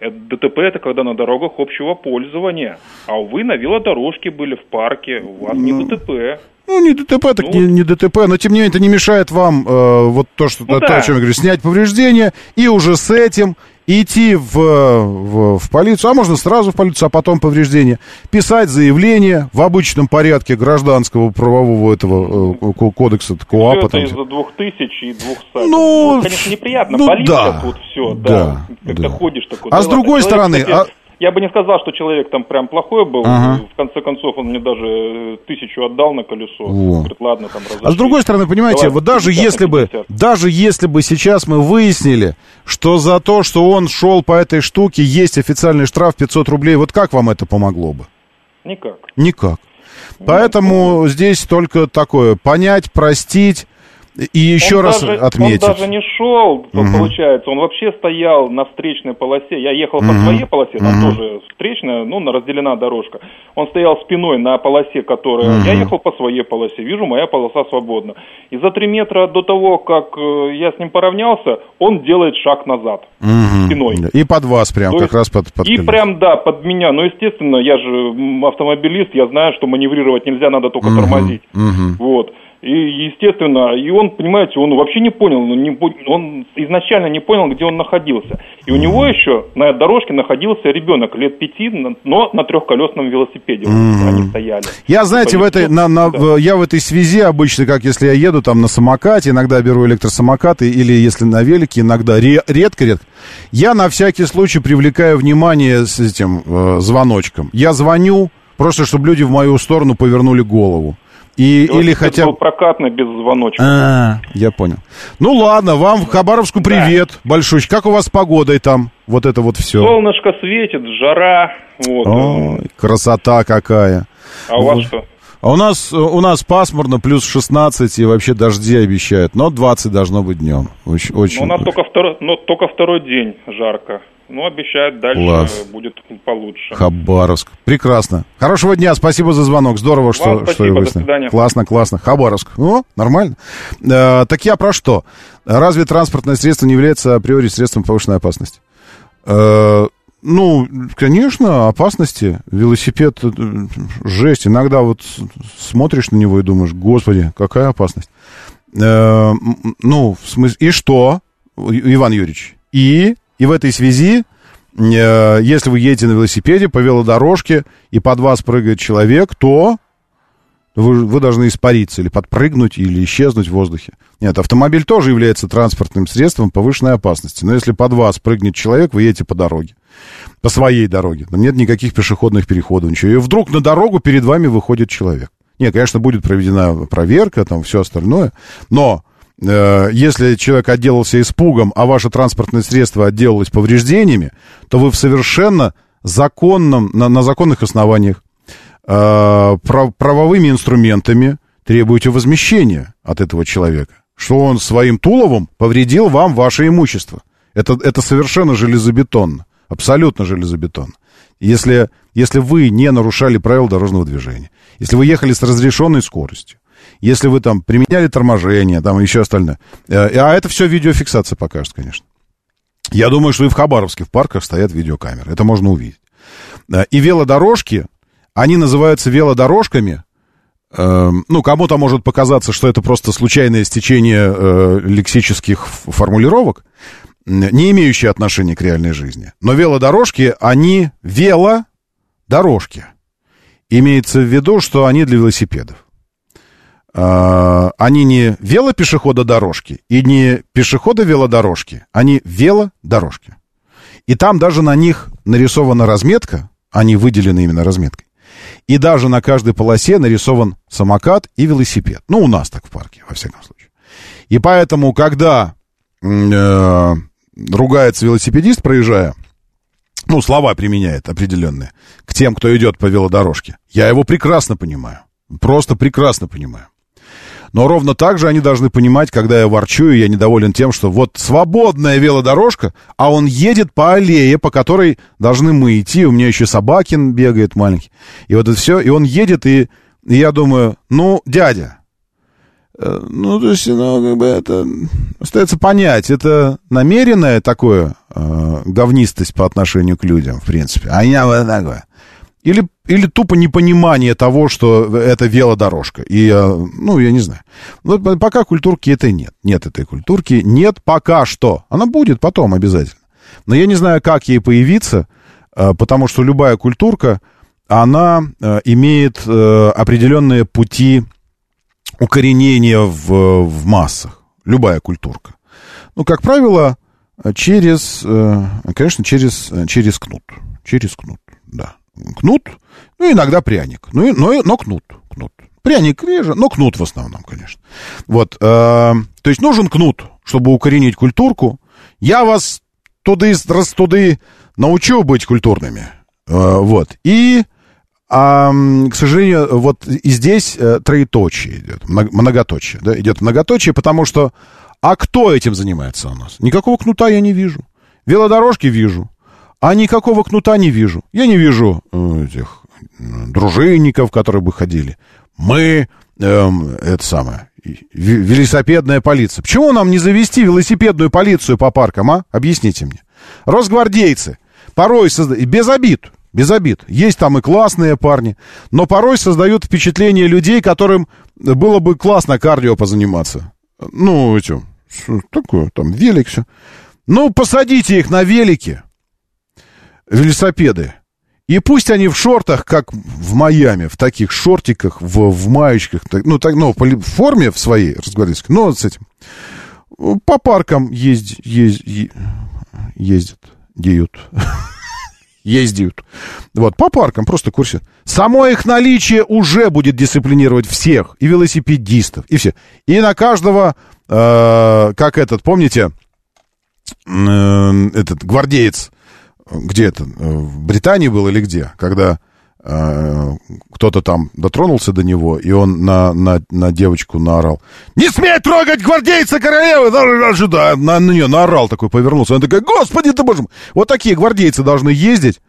Это ДТП это когда на дорогах общего пользования. А вы на велодорожке были в парке, у вас не ДТП. Ну, не ДТП, так не, не ДТП, но тем не менее это не мешает вам э, вот то, что, Ну то, да. о чем я говорю, снять повреждения и уже с этим идти в, в, в полицию, а можно сразу в полицию, а потом повреждения, писать заявление в обычном порядке гражданского правового этого э, ко- кодекса, Все КОАПа. это там, из-за двух тысяч и двух сайтов. Ну, конечно, неприятно. ну Болит да, вот все, да, да. Когда да. ходишь такой. А да с ладно. другой Человек, стороны, кстати, а- Я бы не сказал, что человек там прям плохой был. Ага. В конце концов, он мне даже э, тысячу отдал на колесо. Во. Говорит, ладно, там разошлись. А с другой стороны, понимаете, Давай вот даже 50 на если бы, 50. даже если бы сейчас мы выяснили, что за то, что он шел по этой штуке, есть официальный штраф 500 рублей, вот как вам это помогло бы? Никак. Никак. Поэтому здесь только такое, понять, простить и еще Он раз даже- отметить. Он даже не шел, Мгм. получается, он вообще стоял на встречной полосе. Я ехал по Мгм. своей полосе, там Мгм. тоже встречная, ну, на- разделена дорожка. Он стоял спиной на полосе, которая... Мгм. Я ехал по своей полосе, вижу, моя полоса свободна. И за три метра до того, как э, я с ним поравнялся, он делает шаг назад. Мгм. спиной. И под вас прям, То как есть- раз под, под И прям, да, под меня. Но, естественно, я же автомобилист, я знаю, что маневрировать нельзя, надо только Мгм. тормозить. Мгм. Вот. И, естественно, и он, понимаете, он вообще не понял, он, не по- он изначально не понял, где он находился. И у него еще на дорожке находился ребенок лет пяти, но на трехколесном велосипеде. Мгм. Они стояли. Я, знаете, в этой, на, на- в- я в этой связи обычно, как если я еду там на самокате, иногда беру электросамокаты, или если на велике, иногда ре- редко-редко, я на всякий случай привлекаю внимание с этим э, звоночком. Я звоню, просто чтобы люди в мою сторону повернули голову. И, или хотя был прокатный без звоночка. А, я понял. Ну ладно, вам в Хабаровску привет большой. Как у вас с погодой там? Вот это вот все. Солнышко светит, жара. Вот. Ой, красота какая. А у вас Вот. что? А у нас, у нас пасмурно, плюс 16, и вообще дожди обещают. Но 20 должно быть днем. Очень, очень. Но у нас только второй, но только второй день жарко. Ну, обещают, дальше Класс. будет получше. Хабаровск. Прекрасно. Хорошего дня, спасибо за звонок. Здорово, что, спасибо, что до выяснили. Классно, классно. Хабаровск. Ну, нормально. Э, так я про что? Разве транспортное средство не является априори средством повышенной опасности? Э, ну, конечно, опасности. Велосипед, э, жесть. Иногда вот смотришь на него и думаешь, господи, какая опасность. Э, ну, в смысле, и что, Иван Юрьевич? И, и в этой связи, э, если вы едете на велосипеде по велодорожке, и под вас прыгает человек, то вы, вы должны испариться или подпрыгнуть, или исчезнуть в воздухе. Нет, автомобиль тоже является транспортным средством повышенной опасности. Но если под вас прыгнет человек, вы едете по дороге. По своей дороге. Там нет никаких пешеходных переходов, ничего. И вдруг на дорогу перед вами выходит человек. Нет, конечно, будет проведена проверка, там все остальное. Но если человек отделался испугом, а ваше транспортное средство отделалось повреждениями, то вы в совершенно законном, на, на законных основаниях э, прав- правовыми инструментами требуете возмещения от этого человека, что он своим туловом повредил вам ваше имущество. Это, это совершенно железобетонно, абсолютно железобетонно. Если, если вы не нарушали правила дорожного движения, если вы ехали с разрешенной скоростью, если вы там применяли торможение, там еще остальное, э, а это все видеофиксация покажет, конечно. Я думаю, что и в Хабаровске в парках стоят видеокамеры. Это можно увидеть. Э, И велодорожки, они называются велодорожками. Эм, Ну, кому-то может показаться, что это просто случайное стечение э, лексических формулировок, не имеющие отношения к реальной жизни. Но велодорожки, они велодорожки. Имеется в виду, что они для велосипедов. А, Они не велопешехододорожки и не пешеходо-велодорожки, они велодорожки. И там даже на них нарисована разметка, они выделены именно разметкой. И даже на каждой полосе нарисован самокат и велосипед. Ну, у нас так в парке, во всяком случае. И поэтому, когда э, ругается велосипедист, проезжая, ну, слова применяет определенные к тем, кто идет по велодорожке, я его прекрасно понимаю. Просто прекрасно понимаю. Но ровно так же они должны понимать, когда я ворчу, и я недоволен тем, что вот свободная велодорожка, а он едет по аллее, по которой должны мы идти. У меня еще Собакин бегает маленький. И вот это все. И он едет, и, и я думаю, ну, дядя, э, ну, то есть, ну, как бы это... Остается понять, это намеренное такое э, говнистость по отношению к людям, в принципе. А я вот такое. Или, или тупо непонимание того, что это велодорожка. И, э, ну, я не знаю. Но пока культурки этой нет. Нет этой культурки. Нет пока что. Она будет потом обязательно. Но я не знаю, как ей появиться, э, потому что любая культурка, она э, имеет определенные пути укоренения в, в массах. Любая культурка. Ну, как правило, через, конечно, через, через кнут. Через кнут, да. Кнут, ну, иногда пряник. Ну, но, но кнут, кнут. Пряник реже, но кнут в основном, конечно. Вот, э, то есть нужен кнут, чтобы укоренить культурку. Я вас туды, раз туды научу быть культурными. Э, вот. И, а, к сожалению, вот и здесь э, троеточие идет, мно- многоточие, да, идет многоточие, потому что, а кто этим занимается у нас? Никакого кнута я не вижу. Велодорожки вижу, а никакого кнута не вижу. Я не вижу э, этих э, дружинников, которые бы ходили. Мы, эм, это самое, велосипедная полиция. Почему нам не завести велосипедную полицию по паркам, а? Объясните мне. Росгвардейцы порой создают, без обид, без обид. Есть там и классные парни, но порой создают впечатление людей, которым было бы классно кардио позаниматься. Ну, этим, такое, там, велик, все. Ну, посадите их на велики, велосипеды. И пусть они в шортах, как в Майами, в таких шортиках, в, в маечках, ну, так, ну, в форме в своей, разгвардейской, но с этим. По паркам ездь, ездь, е- ездят, деют. Ездят. Вот, по паркам просто курсе. Само их наличие уже будет дисциплинировать всех, и велосипедистов, и все. И на каждого, э, как этот, помните, э, этот гвардеец, где это, э, в Британии был или где, когда э, кто-то там дотронулся до него, и он на, на, на девочку наорал. «Не смей трогать гвардейца королевы!» Да, на, на нее наорал такой, повернулся. Она такая, «Господи ты, боже мой!» Вот такие гвардейцы должны ездить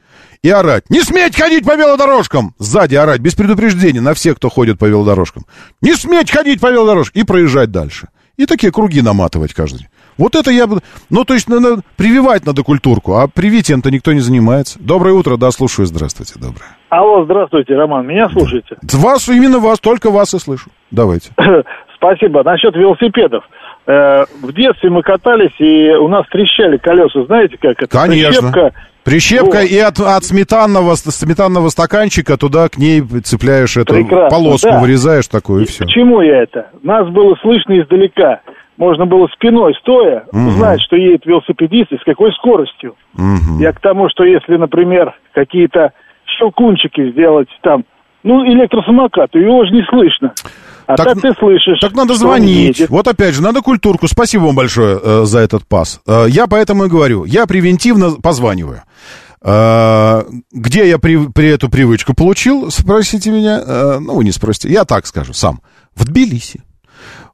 и орать. «Не сметь ходить по велодорожкам!» Сзади орать, без предупреждения на всех, кто ходит по велодорожкам. «Не сметь ходить по велодорожкам!» И проезжать дальше. И такие круги наматывать каждый. Вот это я бы... Ну, то есть, надо прививать надо культурку, а привитием-то никто не занимается. Доброе утро, да, слушаю, здравствуйте, доброе. Алло, здравствуйте, Роман, меня слушаете? Вас, именно вас, только вас и слышу. Давайте. Спасибо. Насчет велосипедов. Э, в детстве мы катались, и у нас трещали колеса, знаете, как это? Конечно. Прищепка, Прищепка вот. и от, от сметанного, сметанного стаканчика туда к ней цепляешь эту Прекрасно, полоску, да. вырезаешь такую и, и все. Почему я это? Нас было слышно издалека можно было спиной стоя угу. узнать, что едет велосипедист и с какой скоростью. Угу. Я к тому, что если, например, какие-то щелкунчики сделать там, ну, электросамокат, его же не слышно. А так, так ты слышишь. Так надо звонить. Вот опять же, надо культурку. Спасибо вам большое э, за этот пас. Э, я поэтому и говорю, я превентивно позваниваю. Э, где я при, при эту привычку получил, спросите меня. Э, ну, вы не спросите, я так скажу сам. В Тбилиси.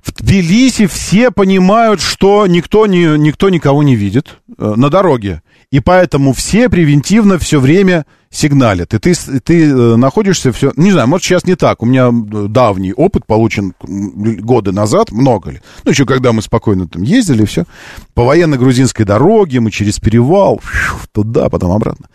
В Тбилиси все понимают, что никто, не, никто никого не видит э, на дороге. И поэтому все превентивно все время сигналят. И ты, ты э, находишься все... Не знаю, может, сейчас не так. У меня э, давний опыт получен годы назад, много ли. Ну, еще когда мы спокойно там ездили, все. По военно-грузинской дороге мы через перевал, туда, потом обратно.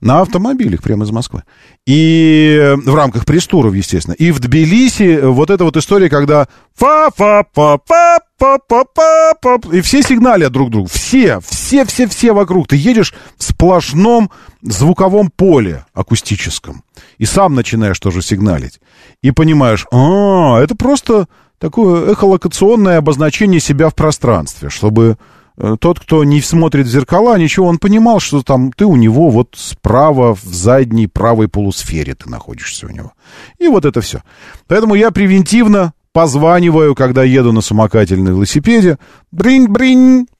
На автомобилях прямо из Москвы. И в рамках пресс-туров, естественно. И в Тбилиси вот эта вот история, когда фа фа фа фа па па па па и все сигналят друг другу. Все, все, все, все вокруг. Ты едешь в сплошном звуковом поле акустическом. И сам начинаешь тоже сигналить. И понимаешь, а, это просто такое эхолокационное обозначение себя в пространстве, чтобы Э, тот, кто не смотрит в зеркала, ничего, он понимал, что там ты у него вот справа в задней правой полусфере ты находишься у него. И вот это все. Поэтому я превентивно позваниваю, когда еду на самокате или на велосипеде. Бринь,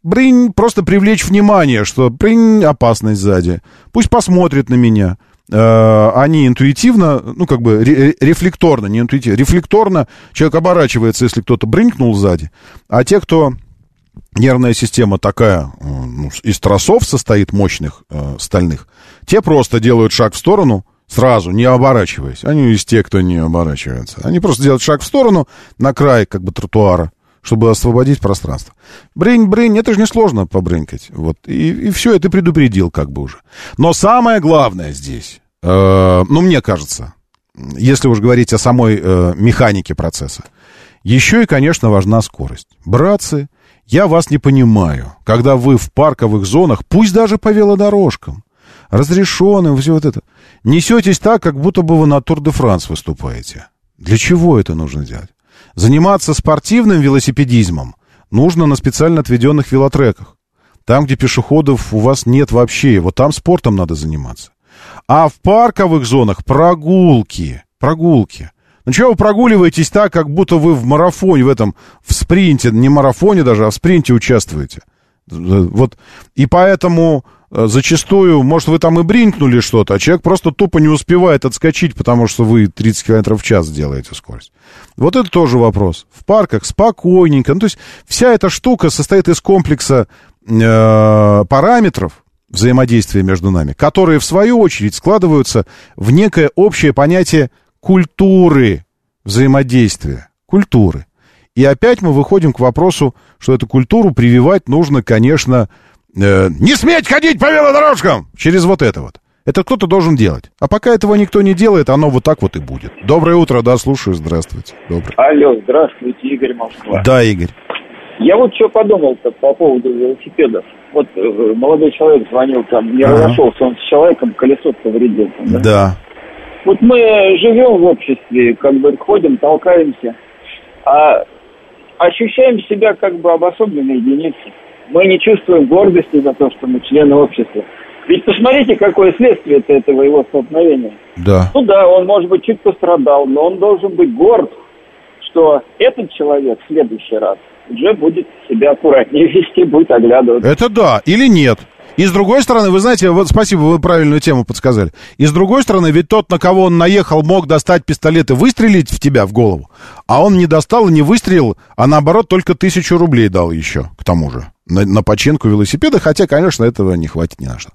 бринь. Просто привлечь внимание, что бринь, опасность сзади. Пусть посмотрит на меня. Э, они интуитивно, ну, как бы рефлекторно, не интуитивно, рефлекторно человек оборачивается, если кто-то бринкнул сзади. А те, кто нервная система такая, э, ну, из тросов состоит мощных э, стальных, те просто делают шаг в сторону, сразу, не оборачиваясь. Они из тех, кто не оборачивается. Они просто делают шаг в сторону, на край, как бы, тротуара, чтобы освободить пространство. Брынь, брынь, это же несложно побрынькать. Вот, и, и все, это предупредил как бы уже. Но самое главное здесь, э, ну, мне кажется, если уж говорить о самой э, механике процесса, еще и, конечно, важна скорость. Братцы, я вас не понимаю, когда вы в парковых зонах, пусть даже по велодорожкам, разрешенным, все вот это, несетесь так, как будто бы вы на Тур-де-Франс выступаете. Для чего это нужно делать? Заниматься спортивным велосипедизмом нужно на специально отведенных велотреках. Там, где пешеходов у вас нет вообще, вот там спортом надо заниматься. А в парковых зонах прогулки, прогулки. Ну чего вы прогуливаетесь так, как будто вы в марафоне, в этом, в спринте, не марафоне даже, а в спринте участвуете? Вот, и поэтому э, зачастую, может, вы там и бринкнули что-то, а человек просто тупо не успевает отскочить, потому что вы 30 км в час делаете скорость. Вот это тоже вопрос. В парках спокойненько. Ну, то есть вся эта штука состоит из комплекса э, параметров, взаимодействия между нами, которые, в свою очередь, складываются в некое общее понятие культуры взаимодействия, культуры. И опять мы выходим к вопросу, что эту культуру прививать нужно, конечно, э, не сметь ходить по велодорожкам через вот это вот. Это кто-то должен делать. А пока этого никто не делает, оно вот так вот и будет. Доброе утро, да, слушаю, здравствуйте. Доброе. Алло, здравствуйте, Игорь Москва. Да, Игорь. Я вот что подумал-то по поводу велосипедов. Вот э, молодой человек звонил там, не ага. разошелся он с человеком, колесо повредил. Там, да? да. Вот мы живем в обществе, как бы ходим, толкаемся, а ощущаем себя как бы обособленной единицей. Мы не чувствуем гордости за то, что мы члены общества. Ведь посмотрите, какое следствие этого его столкновения. Да. Ну да, он, может быть, чуть пострадал, но он должен быть горд, что этот человек в следующий раз уже будет себя аккуратнее вести, будет оглядываться. Это да или нет? И с другой стороны, вы знаете, вот спасибо, вы правильную тему подсказали. И с другой стороны, ведь тот, на кого он наехал, мог достать пистолет и выстрелить в тебя в голову. А он не достал и не выстрелил, а наоборот только тысячу рублей дал еще, к тому же. На, на починку велосипеда, хотя, конечно, этого не хватит ни на что.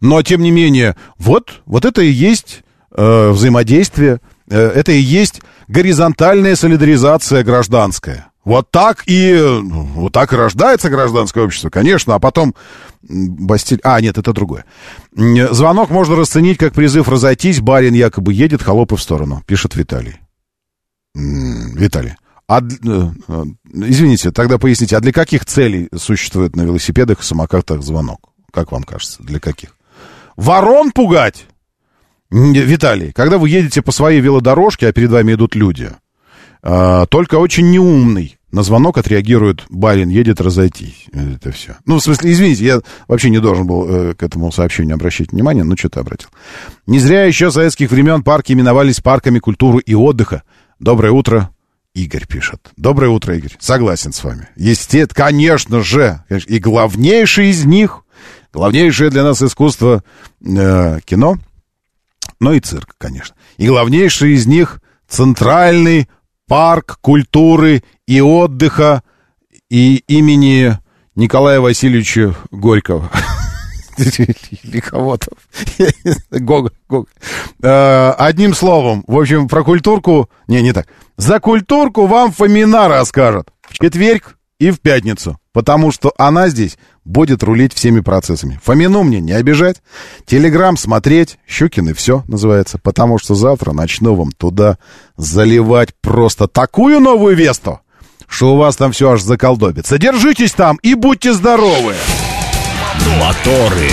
Но, тем не менее, вот, вот это и есть э, взаимодействие, э, это и есть горизонтальная солидаризация гражданская. Вот так и вот так и рождается гражданское общество, конечно, а потом Бастиль... А, нет, это другое. Звонок можно расценить как призыв разойтись, барин якобы едет, холопы в сторону, пишет Виталий. Виталий. А, э, э, извините, тогда поясните, а для каких целей существует на велосипедах и самокатах звонок? Как вам кажется, для каких? Ворон пугать? Виталий, когда вы едете по своей велодорожке, а перед вами идут люди, только очень неумный на звонок отреагирует барин, едет разойтись. Это все. Ну, в смысле, извините, я вообще не должен был э, к этому сообщению обращать внимание, но что-то обратил. Не зря еще советских времен парки именовались парками культуры и отдыха. Доброе утро, Игорь пишет. Доброе утро, Игорь. Согласен с вами. Естественно, конечно же. И главнейший из них, главнейшее для нас искусство э, кино, но и цирк, конечно. И главнейший из них центральный парк культуры и отдыха и имени Николая Васильевича Горького. Или кого-то. Гога, Гога. Э, одним словом, в общем, про культурку... Не, не так. За культурку вам Фомина расскажет. В четверг и в пятницу. Потому что она здесь будет рулить всеми процессами. Фомину мне не обижать. Телеграм смотреть. Щукин и все называется. Потому что завтра начну вам туда заливать просто такую новую весту, что у вас там все аж заколдобится. Держитесь там и будьте здоровы! Моторы.